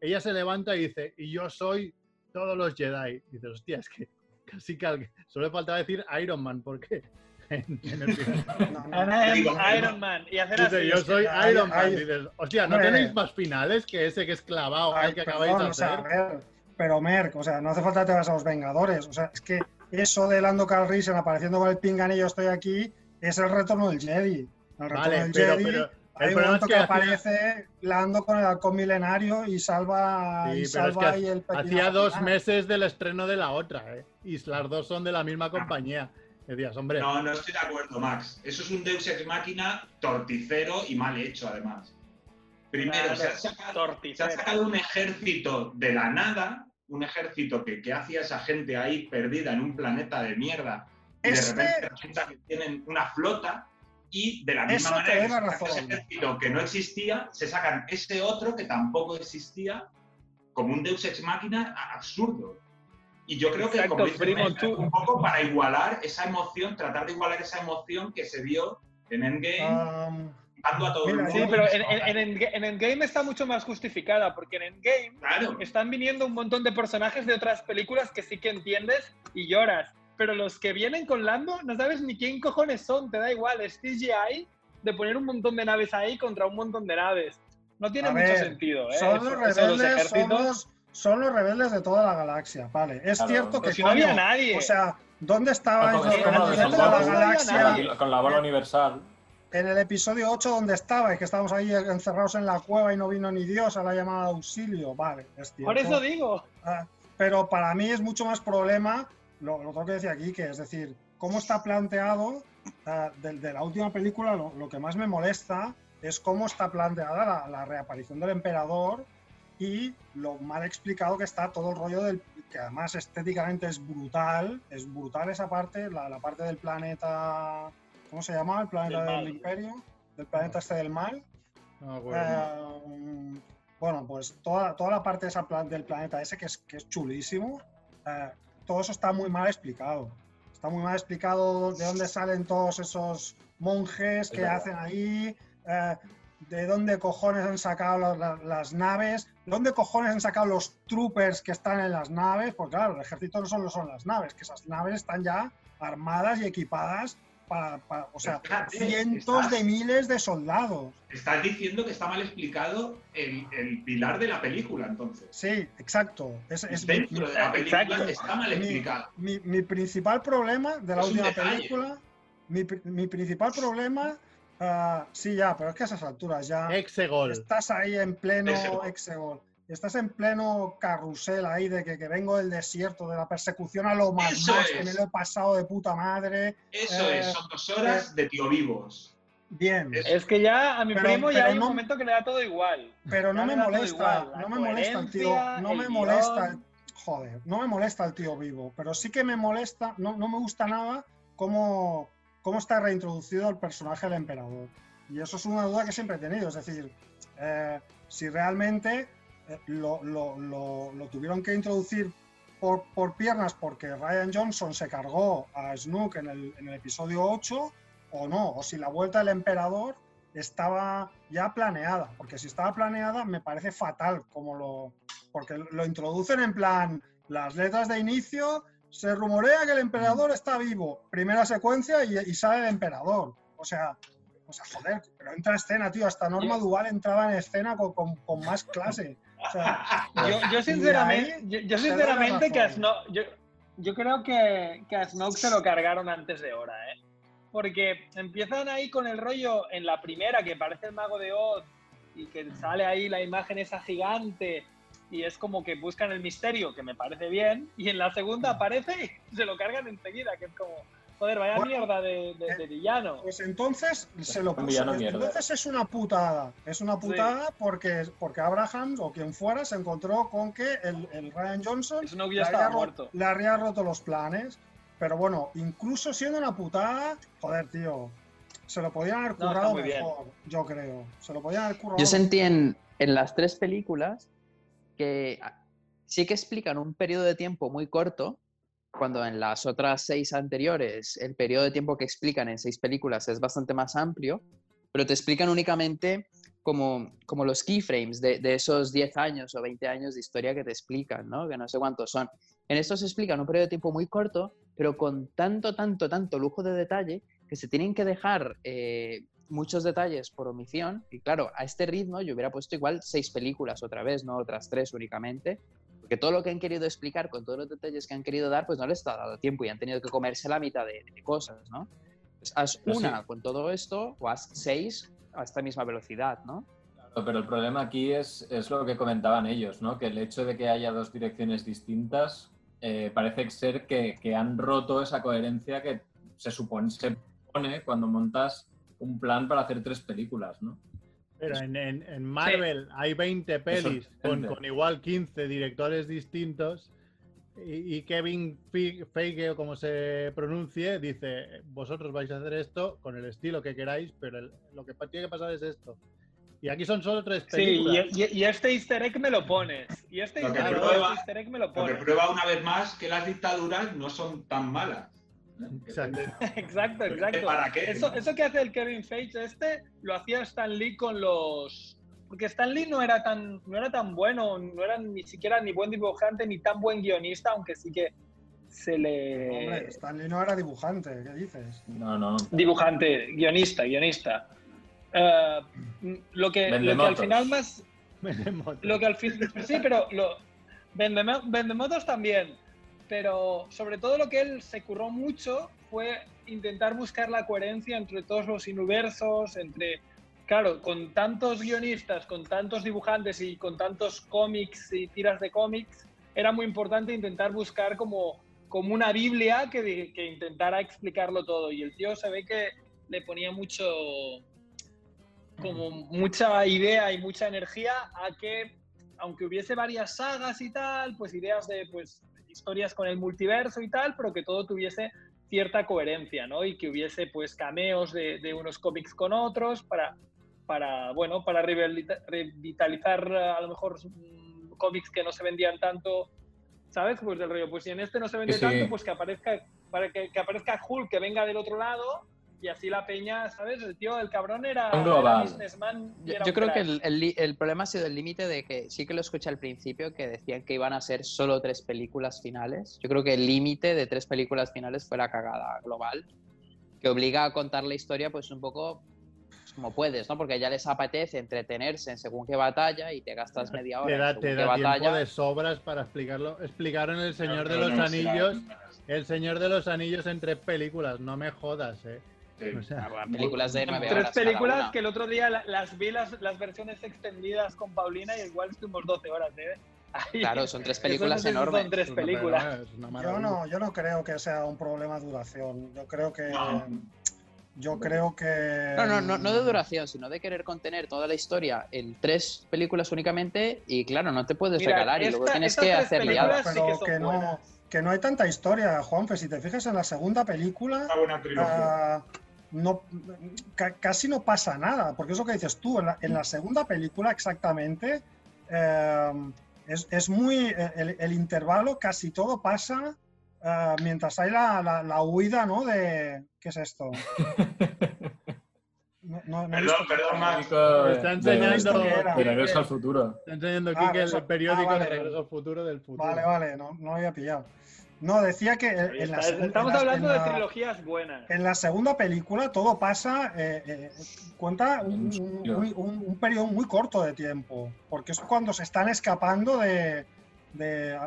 ella se levanta y dice y yo soy todos los Jedi. Y dices, hostia, es que casi que solo le faltaba decir Iron Man, porque en, en el final No, no. Es Digo, Iron Man y hacer dice así. yo soy Iron Man. ay. dices, hostia, ¿no tenéis más finales que ese que es clavado Ay, al que perdón, acabáis de o sea, hacer? a ver, pero Merck, o sea, no hace falta que te vas a los Vengadores. O sea, es que eso de Lando Calrissian apareciendo con el pinganillo estoy aquí es el retorno del Jedi. El retorno Vale, del pero, Jedi. pero hay el un problema es momento que que, hacía- aparece Lando con el halcón milenario y salva, Sí, y pero es salva que ahí el hacía dos meses del estreno de la otra, ¿eh? Y las dos son de la misma compañía. Decías, hombre, No, no estoy de acuerdo, Max. Eso es un Deus Ex Máquina torticero y mal hecho, además. Primero, se, ha sacado, se ha sacado un ejército de la nada, un ejército que, que hacía esa gente ahí perdida en un planeta de mierda, y de Este- repente resulta que tienen una flota, y de la misma Eso manera que ese ejército que no existía, se sacan ese otro que tampoco existía, como un Deus Ex Máquina absurdo. Y yo creo que, Exacto, como dice primo, tú- un poco para igualar esa emoción, tratar de igualar esa emoción que se vio en Endgame, Um, dando a todo el mira, mundo. Sí, pero en, en, en en Endgame está mucho más justificada, porque en Endgame Claro, están viniendo un montón de personajes de otras películas que sí que entiendes y lloras. Pero los que vienen con Lando no sabes ni quién cojones son, te da igual, es CGI de poner un montón de naves ahí contra un montón de naves. No tiene A mucho ver, sentido, ¿eh? Son Eso- los rebeldes, son los, son los rebeldes de toda la galaxia, vale. Es Claro, cierto que si no había nadie. O sea, ¿dónde estaban Como- los es como lo de rebeldes de Star toda la galaxia? Con la bola universal. En el episodio 8 donde estaba y que estábamos ahí encerrados en la cueva y no vino ni Dios a la llamada de auxilio, vale, es cierto. Por eso digo. Ah, pero para mí es mucho más problema lo, lo tengo que decir aquí, que es decir, cómo está planteado ah, de, de la última película, lo, lo que más me molesta es cómo está planteada la, la reaparición del emperador y lo mal explicado que está todo el rollo del que además estéticamente es brutal, es brutal esa parte, la, la parte del planeta, ¿cómo se llama? El planeta Del del, imperio, del planeta este del mal. No me acuerdo. Eh, bueno, pues toda, toda la parte de esa plan- del planeta ese que es, que es chulísimo, eh, todo eso está muy mal explicado. Está muy mal explicado de dónde salen todos esos monjes que hacen ahí, eh, de dónde cojones han sacado la- la- las naves, de dónde cojones han sacado los troopers que están en las naves, porque claro, el ejército no solo son las naves, que esas naves están ya armadas y equipadas para, para- o sea, Espérate, cientos estás- de miles de soldados. Estás diciendo que está mal explicado el, el pilar de la película, entonces. Sí, exacto. Es, es mi, Dentro de la película Exacto. está mal mi- explicado. mi- mi principal problema de la Es última película, mi, pri- mi principal problema, ah, sí, ya, pero es que a esas alturas ya Exegol. estás ahí en pleno Exegol. Exegol. Estás en pleno carrusel ahí de que, que vengo del desierto, de la persecución a lo más, Eso más, que es. me lo he pasado de puta madre. Eso Eh, es, son dos horas de tío vivos. Bien. Es- que ya a mi Pero- primo ya pero hay un no- momento que le da todo igual. Pero no Ya me molesta, no me molesta el tío, no el me guion. molesta, el- joder, no me molesta el tío vivo, pero sí que me molesta, no, no me gusta nada cómo, cómo está reintroducido el personaje del emperador. Y eso es una duda que siempre he tenido, es decir, eh, si realmente eh, lo, lo- lo- lo tuvieron que introducir por, por piernas porque Ryan Johnson se cargó a Snook en el, en el episodio 8 o no, o si la vuelta del emperador estaba ya planeada, porque si estaba planeada me parece fatal como lo, porque lo introducen en plan las letras de inicio, se rumorea que el emperador está vivo, primera secuencia y, y sale el emperador, o sea, o sea, joder, pero entra a escena, tío, hasta Norma Duval entraba en escena con, con- con más clase. O sea, Yo, sinceramente, yo, la sinceramente que a. Snoke, yo, yo creo que, que a Snoke se lo cargaron antes de hora, ¿eh? Porque empiezan ahí con el rollo en la primera, que parece el mago de Oz, y que sale ahí la imagen esa gigante, y es como que buscan el misterio, que me parece bien, y en la segunda aparece y se lo cargan enseguida, que es como, joder, vaya Bueno, mierda de, de- de villano. Pues entonces se lo puso. villano mierda. Entonces es una putada. Es una putada porque, porque Abraham o quien fuera se encontró con que el, el Ryan Johnson le ya había, muerto. le había roto los planes. Pero bueno, incluso siendo una putada, joder, tío, se lo podían haber No, currado bien. mejor, yo creo. Se lo podían haber currado Yo mejor. sentí en, en las tres películas que sí que explican un periodo de tiempo muy corto, cuando en las otras seis anteriores el periodo de tiempo que explican en seis películas es bastante más amplio, pero te explican únicamente como, como los keyframes de, esos 10 años o 20 años de historia que te explican, ¿no? que no sé cuántos son. En esto se explica en un periodo de tiempo muy corto, pero con tanto, tanto, tanto lujo de detalle que se tienen que dejar eh, muchos detalles por omisión. Y claro, a este ritmo yo hubiera puesto igual seis películas otra vez, no otras tres únicamente. Porque todo lo que han querido explicar con todos los detalles que han querido dar, pues no les está dado tiempo y han tenido que comerse la mitad de, de cosas, ¿no? Pues haz Pero una sí. con todo esto o haz seis a esta misma velocidad, ¿no? Pero el problema aquí es, es lo que comentaban ellos, ¿no? Que el hecho de que haya dos direcciones distintas eh, parece ser que, que han roto esa coherencia que se supone, se pone cuando montas un plan para hacer tres películas, ¿no? Pero en, en- en Marvel hay 20 pelis con, con igual 15 directores distintos y, y Kevin Fe- Feige, o como se pronuncie, dice, vosotros vais a hacer esto con el estilo que queráis, pero el- lo que tiene que pasar es esto. Y aquí son solo tres Sí, películas. y, y- y este easter egg me lo pones. Y este easter prueba- este easter egg me lo pones. prueba una vez más que las dictaduras no son tan malas. Exacto. Exacto, exacto. ¿Para qué? Eso, eso que hace el Kevin Feige este, lo hacía Stan Lee con los... Porque Stan Lee no era tan, no era tan bueno, no era ni siquiera ni buen dibujante ni tan buen guionista, aunque sí que se le... Hombre, Stanley no era dibujante, ¿qué dices? No, no. Dibujante, guionista, guionista. Eh, lo, que, lo que al final más... Lo que al fin... Sí, pero lo... Vendemo- Vendemotos también. Pero sobre todo lo que él se curró mucho fue intentar buscar la coherencia entre todos los universos, entre... Claro, con tantos guionistas, con tantos dibujantes y con tantos cómics y tiras de cómics, era muy importante intentar buscar como, como una Biblia que, que intentara explicarlo todo. Y el tío se ve que le ponía mucho, como mucha idea y mucha energía a que, aunque hubiese varias sagas y tal, pues ideas de pues, historias con el multiverso y tal, pero que todo tuviese cierta coherencia, ¿no? Y que hubiese pues cameos de, de unos cómics con otros para, para bueno, para revitalizar a lo mejor mm, cómics que no se vendían tanto, ¿sabes? Pues del rollo, pues si en este no se vende Sí. tanto, pues que aparezca, para que, que aparezca Hulk, que venga del otro lado, y así la peña, ¿sabes? El tío, el cabrón era, Un era businessman Yo, era yo un creo que el, el problema ha sido el límite de que sí que lo escuché al principio, que decían que iban a ser solo tres películas finales. Yo creo que el límite de tres películas finales fue la cagada global, que obliga a contar la historia pues un poco pues, como puedes, ¿no? Porque ya les apetece entretenerse en según qué batalla y te gastas media hora Te en da, según te qué da tiempo batalla. de sobras para explicarlo. Explicaron El Señor de No, los no, Anillos. El Señor de los Anillos en tres películas. No me jodas, eh. Sí. O sea, bueno, películas de nueve Tres horas películas que el otro día la- las vi las, las versiones extendidas con Paulina y igual estuvimos 12 horas, ¿eh? Ahí. Claro, son tres películas no enormes. Son tres películas. Yo no, yo no creo que sea un problema de duración. Yo creo que. No. Yo creo que. No, no, no, no de duración, sino de querer contener toda la historia en tres películas únicamente y claro, no te puedes Mira, regalar y luego tienes que hacer liadas. sí que Pero que no, que no hay tanta historia, Juanfe. Si te fijas en la segunda película, Una buena trilogía. ah, no, ca- casi no pasa nada. Porque eso que dices tú, en la, en la segunda película exactamente, eh, es, es muy. El, el intervalo, casi todo pasa ah, mientras hay la, la- la huida, ¿no? De. ¿Qué es esto? No, no- no he Perdón, perdón, Max. Está de- enseñando- de- de regreso al futuro. Está enseñando Ah, aquí que eso- el periódico ah, vale. de Regreso al Futuro del futuro. Vale, vale, no, no lo había pillado. No, decía que en, en la, Estamos en la- hablando en de trilogías buenas. En la segunda película todo pasa, eh, eh, cuenta un, un- un- un- un periodo muy corto de tiempo, porque es cuando se están escapando de, de-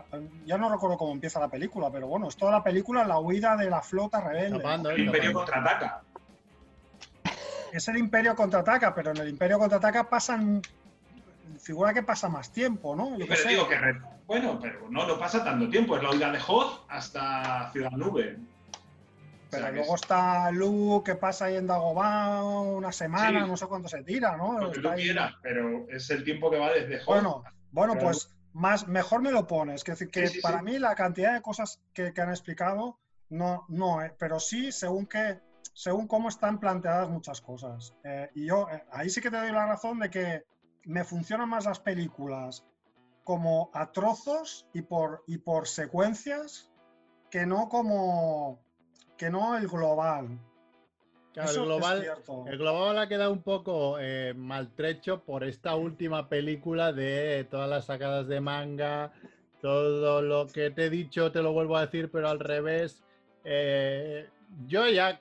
Ya no recuerdo cómo empieza la película, pero bueno, es toda la película la huida de la flota rebelde. Escapando, El Imperio contraataca. Es el Imperio contraataca, pero en el Imperio contraataca pasan... Figura que pasa más tiempo, ¿no? Yo Pero digo que. Bueno, pero no, no pasa tanto tiempo. Es la huida de Hoth hasta Ciudad Nube. O Pero sea, luego es está Luke que pasa ahí en Dagobah una semana, Sí. no sé cuánto se tira, ¿no? lo que tú quieras, pero es el tiempo que va desde Hoth. Bueno, bueno, pues más, mejor me lo pones. Que decir, que Sí, sí, para mí la cantidad de cosas que, que han explicado, no, no, eh, pero sí según que, según cómo están planteadas muchas cosas. Eh, y yo eh, ahí sí que te doy la razón de que me funcionan más las películas como a trozos y por, y por secuencias que no como que no el global. Claro, Eso el global, el global ha quedado un poco eh, maltrecho por esta última película de todas las sacadas de manga, todo lo que te he dicho te lo vuelvo a decir, pero al revés. Eh, yo ya,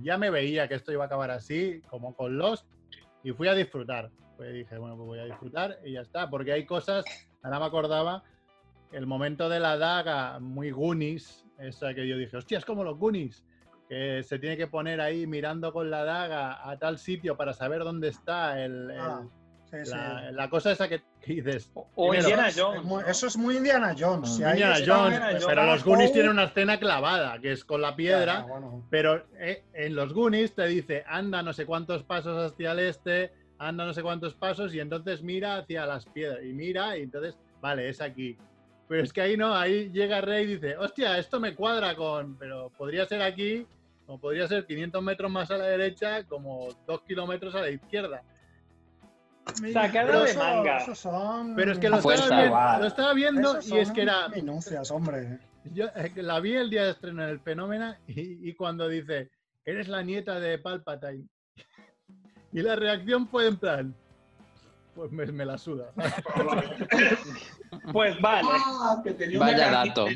ya me veía que esto iba a acabar así, como con Lost, y fui a disfrutar. Pues dije, bueno, pues voy a disfrutar y ya está, porque hay cosas, ahora me acordaba, el momento de la daga muy Goonies, esa que yo dije, hostia, es como los Goonies que se tiene que poner ahí mirando con la daga a tal sitio para saber dónde está el, el- Ah, sí, sí. la, la cosa esa que, que dices. O Indiana Es Jones. muy- ¿no? eso es muy Indiana Jones. Si ahí Indiana Jones, Indiana pero los Goonies Poe, tienen una escena clavada, que es con la piedra, ya, bueno. pero eh, en los Goonies te dice, anda no sé cuántos pasos hacia el este, anda no sé cuántos pasos, y entonces mira hacia las piedras, y mira, y entonces, vale, es aquí. Pero es que ahí no, ahí llega Rey y dice, hostia, esto me cuadra con, pero podría ser aquí, o podría ser 500 metros más a la derecha, como 2 kilómetros a la izquierda. De manga. eso son- Pero es que lo estaba, viendo, igual. lo estaba viendo esos y es que era. Minucias, hombre. Yo eh, la vi el día de estreno en el Fenómena y, y cuando dice, eres la nieta de Palpatine. Y la reacción fue en plan, pues me, me la suda. Pues vale. Ah, que tenía Vaya una dato.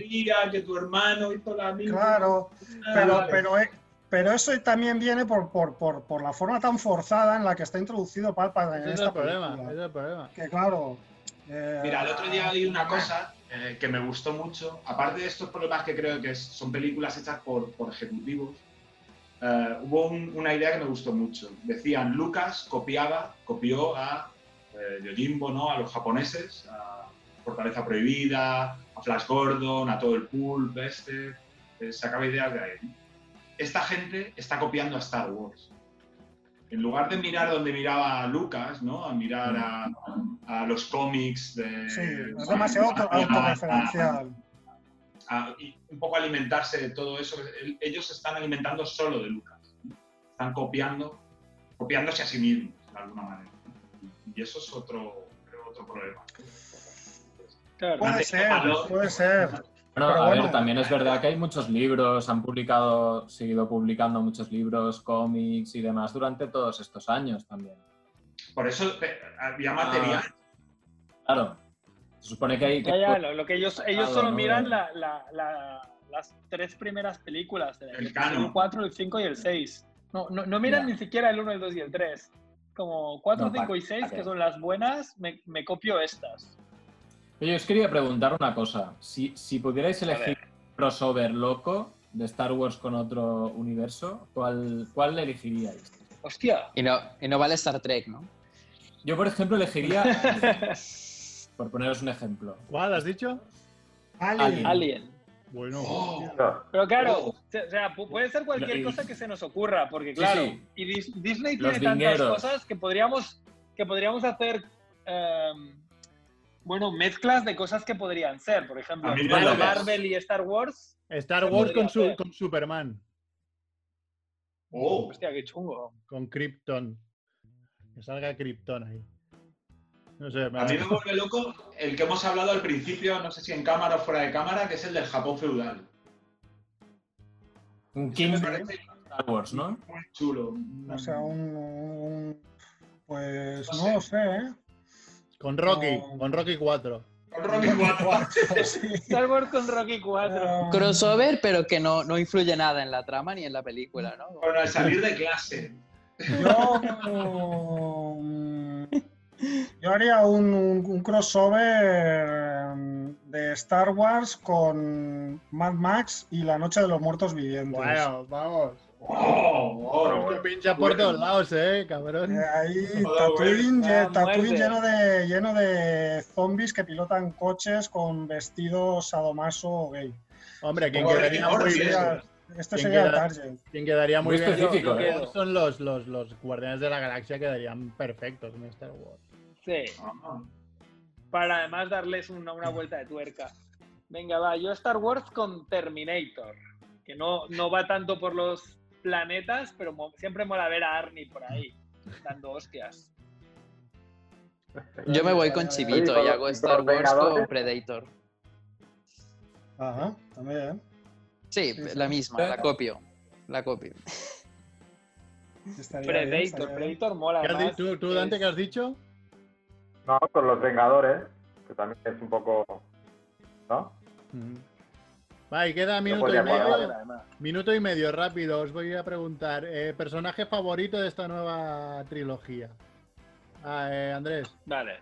que tu hermano hizo la misma. Claro, Ah, pero, vale. pero, eh, pero eso también viene por, por, por, por la forma tan forzada en la que está introducido Palpatine en Ese es esta el problema. película. Es el problema. Que claro. eh, Mira, el otro día oí una cosa eh, que me gustó mucho. Aparte de estos problemas que creo que son películas hechas por, por ejecutivos, eh, hubo un- una idea que me gustó mucho. Decían, Lucas copiaba, copió a eh, Yojimbo, ¿no? A los japoneses, a Fortaleza Prohibida, a Flash Gordon, a todo el pulp este. eh, sacaba ideas de ahí. Esta gente está copiando a Star Wars. En lugar de mirar donde miraba Lucas, ¿no? A mirar a, a los cómics de... sí, es demasiado auto- a- a- autorreferencial. A- y un poco alimentarse de todo eso. El- Ellos se están alimentando solo de Lucas. ¿no? Están copiando, copiándose a sí mismos, de alguna manera. Y eso es otro, creo, otro problema. Claro. Puede ser, valor. puede ser. Bueno, Pero a bueno. ver, también es verdad que hay muchos libros, han publicado, seguido publicando muchos libros, cómics y demás durante todos estos años también. Por eso eh, había material. Claro. Se supone que hay que Ya, ya, lo, lo que ellos, ellos Claro, solo ¿no? miran la- la- la- las tres primeras películas, el, El el canon. 4, el 5 y el 6. No, no, no miran Ya. ni siquiera el 1, el 2 y el 3. Como 4, No, 5 pa- y 6, pa' qué. que son las buenas, me, me copio estas. Oye, os quería preguntar una cosa. Si, si pudierais elegir un crossover loco de Star Wars con otro universo, ¿cuál, cuál elegiríais? Hostia. Y no, y no vale Star Trek, ¿no? Yo, por ejemplo, elegiría... Por poneros un ejemplo. ¿Cuál has dicho? Alien. Alien. Bueno. No, Pero claro, Oh. o sea, pu- puede ser cualquier cosa que se nos ocurra, porque claro, sí. y Dis- Disney Los tiene tantas vingueros. cosas que podríamos, que podríamos hacer, em, bueno, mezclas de cosas que podrían ser. Por ejemplo, A mí Mar- me lo ves. Marvel y Star Wars. Star Wars con, su- con Superman, Oh, Hostia, qué chungo. con Krypton. Que salga Krypton ahí. No sé, me a mí me vuelve loco el que hemos hablado al principio, no sé si en cámara o fuera de cámara, que es el del Japón feudal. Un me parece Star Wars, ¿no? muy chulo. O sea, un, un- Pues No no lo sé. sé, ¿eh? Con Rocky, No. con Rocky 4. Con Rocky 4. Sí. Star Wars con Rocky 4. Ah, Crossover, pero que no, no influye nada en la trama ni en la película, ¿no? Bueno, al salir de clase. Yo, yo haría un, un- un crossover mm, de Star Wars con Mad Max y La Noche de los Muertos Vivientes. Bueno, vamos. Oh, oh, Te pincha por bueno. todos lados, eh, cabrón. Eh, Ahí Tatooine, ah, lle- Tatooine muerte. lleno de lleno de zombies que pilotan coches con vestidos sadomaso o gay. Hombre, quien Joder, quedaría muy bien. Sería- este ¿Quién sería el queda? target. Quien quedaría muy, Muy bien. específico, yo ¿eh? quedo. Son los, los, los Guardianes de la Galaxia quedarían perfectos en Star Wars. Sí, para además darles una, una vuelta de tuerca. Venga, va, yo Star Wars con Terminator, que no, no va tanto por los planetas, pero mo- siempre mola ver a Arnie por ahí, dando hostias. Yo me voy con Chivito y hago Star Wars con Predator. Ajá, también. Sí, Sí, sí. la misma, la copio. La copio. Estaría Predator, bien. Predator mola. ¿Qué has di- además, ¿Tú, tú, Dante, es- qué has dicho? No, con los Vengadores, que también es un poco. ¿No? Ujú. Va, y queda No minuto y medio. Minuto y medio, rápido. Os voy a preguntar. eh, ¿Personaje favorito de esta nueva trilogía? Ah, eh, Andrés. Vale.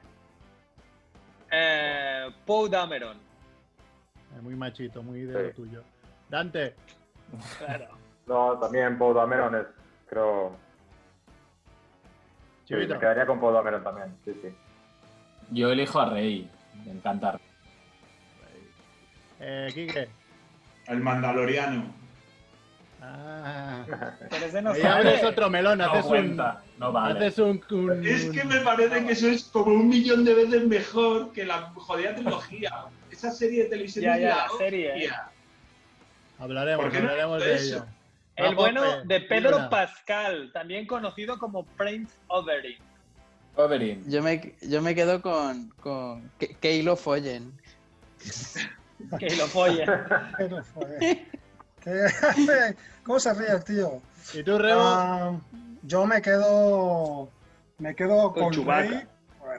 Eh, Poe Dameron, Eh, muy machito, muy de lo tuyo. Dante. claro. No, también Paul Dameron es, creo. Sí, me quedaría con Paul Dameron también, sí, sí. Yo elijo a Rey. Me encanta. Eh, Quique. El Mandaloriano. Ah. Pero ese no abres otro melón. No Haces un, cuenta, no vale. haces un, un- Es que me parece que eso es como un millón de veces mejor que la jodida trilogía. Esa serie de televisión Ya, es ya, la la serie, hostia. Hablaremos, ¿Por qué no hablaremos de eso? ello. El bueno Pope, de Pedro. Pascal, también conocido como Prince Oberyn. Oberyn. Yo me, yo me quedo con, con Ke- Keilo Follen. Que lo folle. Pero, joder. ¿Qué- ¿Cómo se ríe el tío? ¿Y tú, Rebo? Ah, yo me quedo. Me quedo Con con. Rey.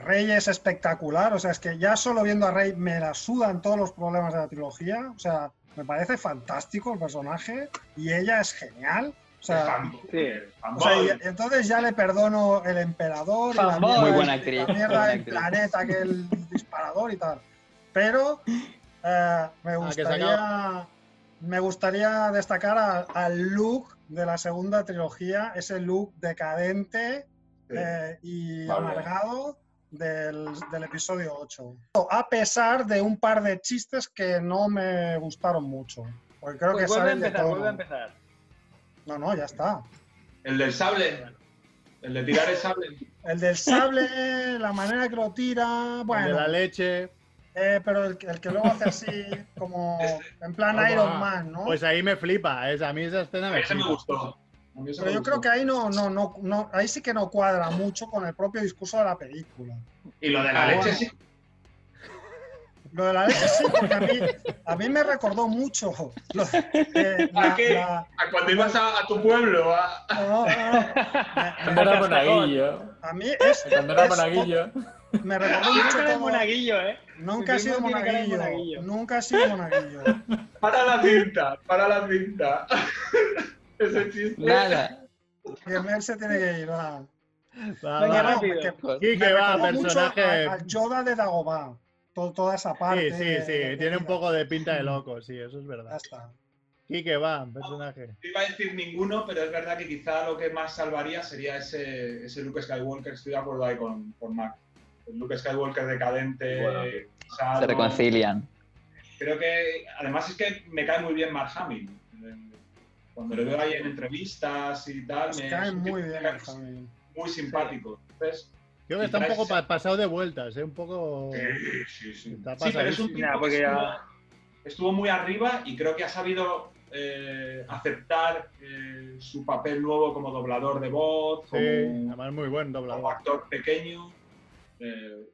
Rey es espectacular, o sea, es que ya solo viendo a Rey me la sudan todos los problemas de la trilogía, o sea, me parece fantástico el personaje y ella es genial. O sea, Fan- Sí. o sea, y- entonces ya le perdono el emperador, y la Fanboy. mierda, Muy buena actriz, la mierda buena del actriz. planeta, que el disparador y tal. Pero eh, me Ah, gustaría, me gustaría destacar a- al look de la segunda trilogía, ese look decadente Sí. eh, y Vale. amargado del, del episodio 8. A pesar de un par de chistes que no me gustaron mucho. Porque creo Pues que vuelve a empezar, vuelve a empezar. No, no, ya está. El del sable. El de tirar el sable. El del sable, la manera que lo tira, El bueno, de la leche. eh, pero el, que- el que luego hace así, como en plan. Iron Man, ¿no? Pues ahí me flipa. Es, a mí esa escena me Ese me flipa. gustó. Pero me yo creo que ahí no, no, no, no, ahí sí que no cuadra mucho con el propio discurso de la película. Y lo de la Ah, leche bueno. sí. Lo de la leche sí, porque a mí, a mí me recordó mucho. lo- eh, ¿A la- qué? la- A cuando ibas a, a tu pueblo. a- no, no, no. Cuando era monaguillo. A mí es, Cuando era es- monaguillo. me recordó mucho de todo- monaguillo, ¿eh? Nunca he sido monaguillo, monaguillo. nunca he sido monaguillo. Para la cinta, para la cinta. Ese chiste. Nada. Mel se tiene que ir, va. Va, Venga, va. No, que- me va, personaje. a- al Yoda de Dagobah. Todo- toda esa parte. Sí, sí, sí. de- Tiene un poco de pinta de loco, sí, eso es Ya verdad. está. Quique va, personaje. No iba a decir ninguno, pero es verdad que quizá lo que más salvaría sería ese, ese Luke Skywalker. Estoy de acuerdo ahí con, con Mac. El Luke Skywalker decadente. Bueno, sano. Se reconcilian. Creo que además es que me cae muy bien Mark Hamill. Cuando le veo ahí en entrevistas y tal, me, cae muy bien el Javi. muy simpático. Entonces, Creo que está un poco pa- pasado de vueltas, ¿eh? Un poco. sí, sí, sí. Está Sí, pero es un pasadísimo. tipo Nah, porque que ya- estuvo, estuvo muy arriba y creo que ha sabido eh, aceptar eh, su papel nuevo como doblador de voz, Sí, como, además muy buen como doblador. actor pequeño. Eh,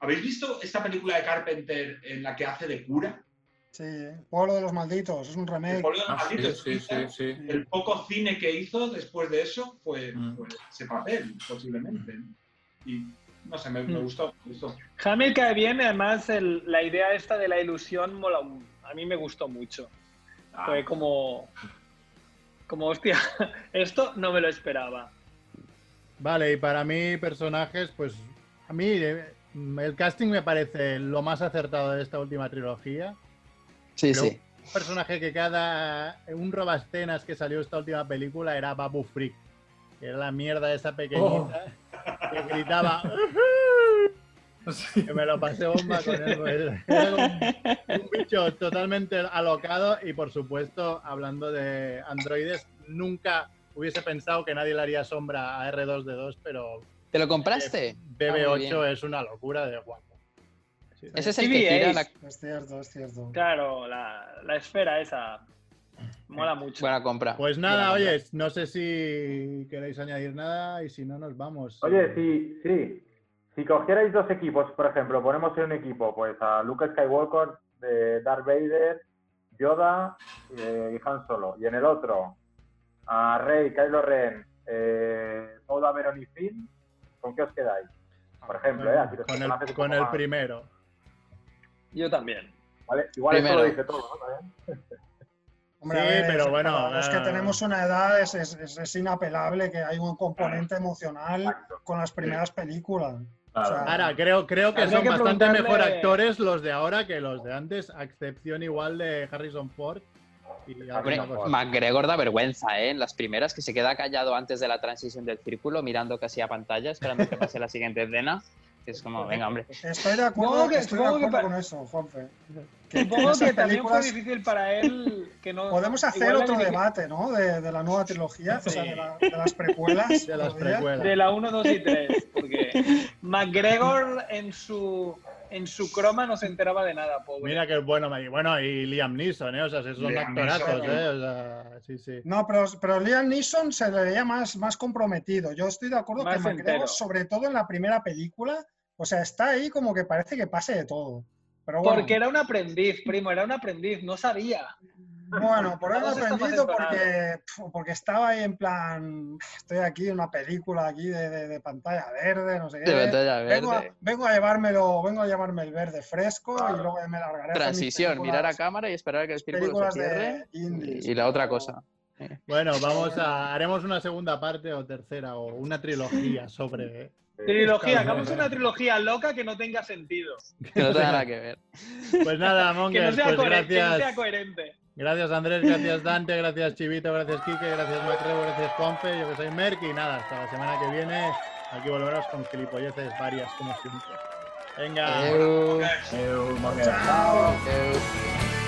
¿Habéis visto esta película de Carpenter en la que hace de cura? Sí, Pueblo de los Malditos, es un El remake. Pueblo de los Ah, Malditos, sí, sí, sí. El poco cine que hizo después de eso fue, Mm. fue ese papel, posiblemente. Y no sé, me, me Mm. gustó, me gustó. Hamill cae bien, además el- la idea esta de la ilusión mola, a mí me gustó mucho. Ah, Fue como, como hostia, esto no me lo esperaba. Vale, y para mí, personajes, pues. A mí, eh, el casting me parece lo más acertado de esta última trilogía. Sí, sí. Un personaje que cada. Un robascenas que salió esta última película era Babu Freak. Que era la mierda esa pequeñita. Que gritaba. Que me lo pasé bomba con él. pues. Era un, un bicho totalmente alocado y por supuesto, hablando de androides, nunca hubiese pensado que nadie le haría sombra a R2D2, pero ¿Te lo compraste? Ah, muy BB8 bien. es una locura de guapo. Sí. Ese es el que tira es. la... Es cierto, es cierto. Claro, la, la esfera esa mola mucho. Buena compra. Pues nada, Buena oye, no sé si queréis añadir nada y si no nos vamos. Oye, sí, sí. Si cogierais dos equipos, por ejemplo, ponemos en un equipo pues a Luke Skywalker de Darth Vader, Yoda eh, y Han Solo. Y en el otro a Rey, Kylo Ren, eh, Poe Dameron y Finn, ¿con qué os quedáis? Por ejemplo, ¿eh? Con el, poco el más- primero. Yo también. ¿vale? Igual eso Primero. lo dice todo, ¿no? Hombre, Sí, ver, pero bueno, para los que tenemos una edad es, es- es- es inapelable que hay un componente emocional Exacto. con las primeras películas. Claro. O sea, Ahora, creo, creo que son que bastante preguntarle- mejor actores los de ahora que los de antes, a excepción igual de Harrison Ford. McGregor da vergüenza, ¿eh? En las primeras, que se queda callado antes de la transición del círculo, mirando casi a pantalla, esperando que pase la siguiente escena. Que es como, venga, hombre. Estoy de acuerdo, que- estoy de que acuerdo pa- con eso, Juanfe. Que, que Supongo que también fue difícil para él que no. podemos hacer otro debate, ¿no? De, de la nueva trilogía, o sea, Sí. de, la- de las precuelas. de las precuelas. De la 1, 2 y 3. Porque McGregor en su, en su croma no se enteraba de nada, pobre. Mira que bueno, y bueno, y Liam Neeson, ¿eh? O sea, si son Liam actorazos, Neeson, ¿eh? O sea, sí, sí. No, pero, pero Liam Neeson se le veía más, más comprometido. Yo estoy de acuerdo Más que McGregor, sobre todo en la primera película, o sea, está ahí como que parece que pase de todo. Pero bueno, Porque era un aprendiz, primo, era un aprendiz, no sabía. Bueno, por estamos aprendido porque, estaba ahí en plan, estoy aquí en una película aquí de, de- de pantalla verde, no sé qué. De pantalla Vengo a, verde. vengo a llevármelo, vengo a llevarme el verde fresco y luego me largaré. a Transición, mirar a cámara y esperar a que el círculo se cierre. indies, Y, y la otra cosa. Bueno, vamos a. Haremos una segunda parte o tercera o una trilogía sobre. Trilogía, hagamos una trilogía loca que no tenga sentido. Que no tenga nada que ver. Pues nada, Que no Mongers, pues coher- que no sea gracias. coherente. Gracias Andrés, gracias Dante, gracias Chivito, gracias Quique, gracias Macrebo, gracias Juanfe, yo que soy Merck y nada, hasta la semana que viene aquí volveremos con gilipolleces varias como siempre. Venga. Eu, Eu, Monger. Chao. eu.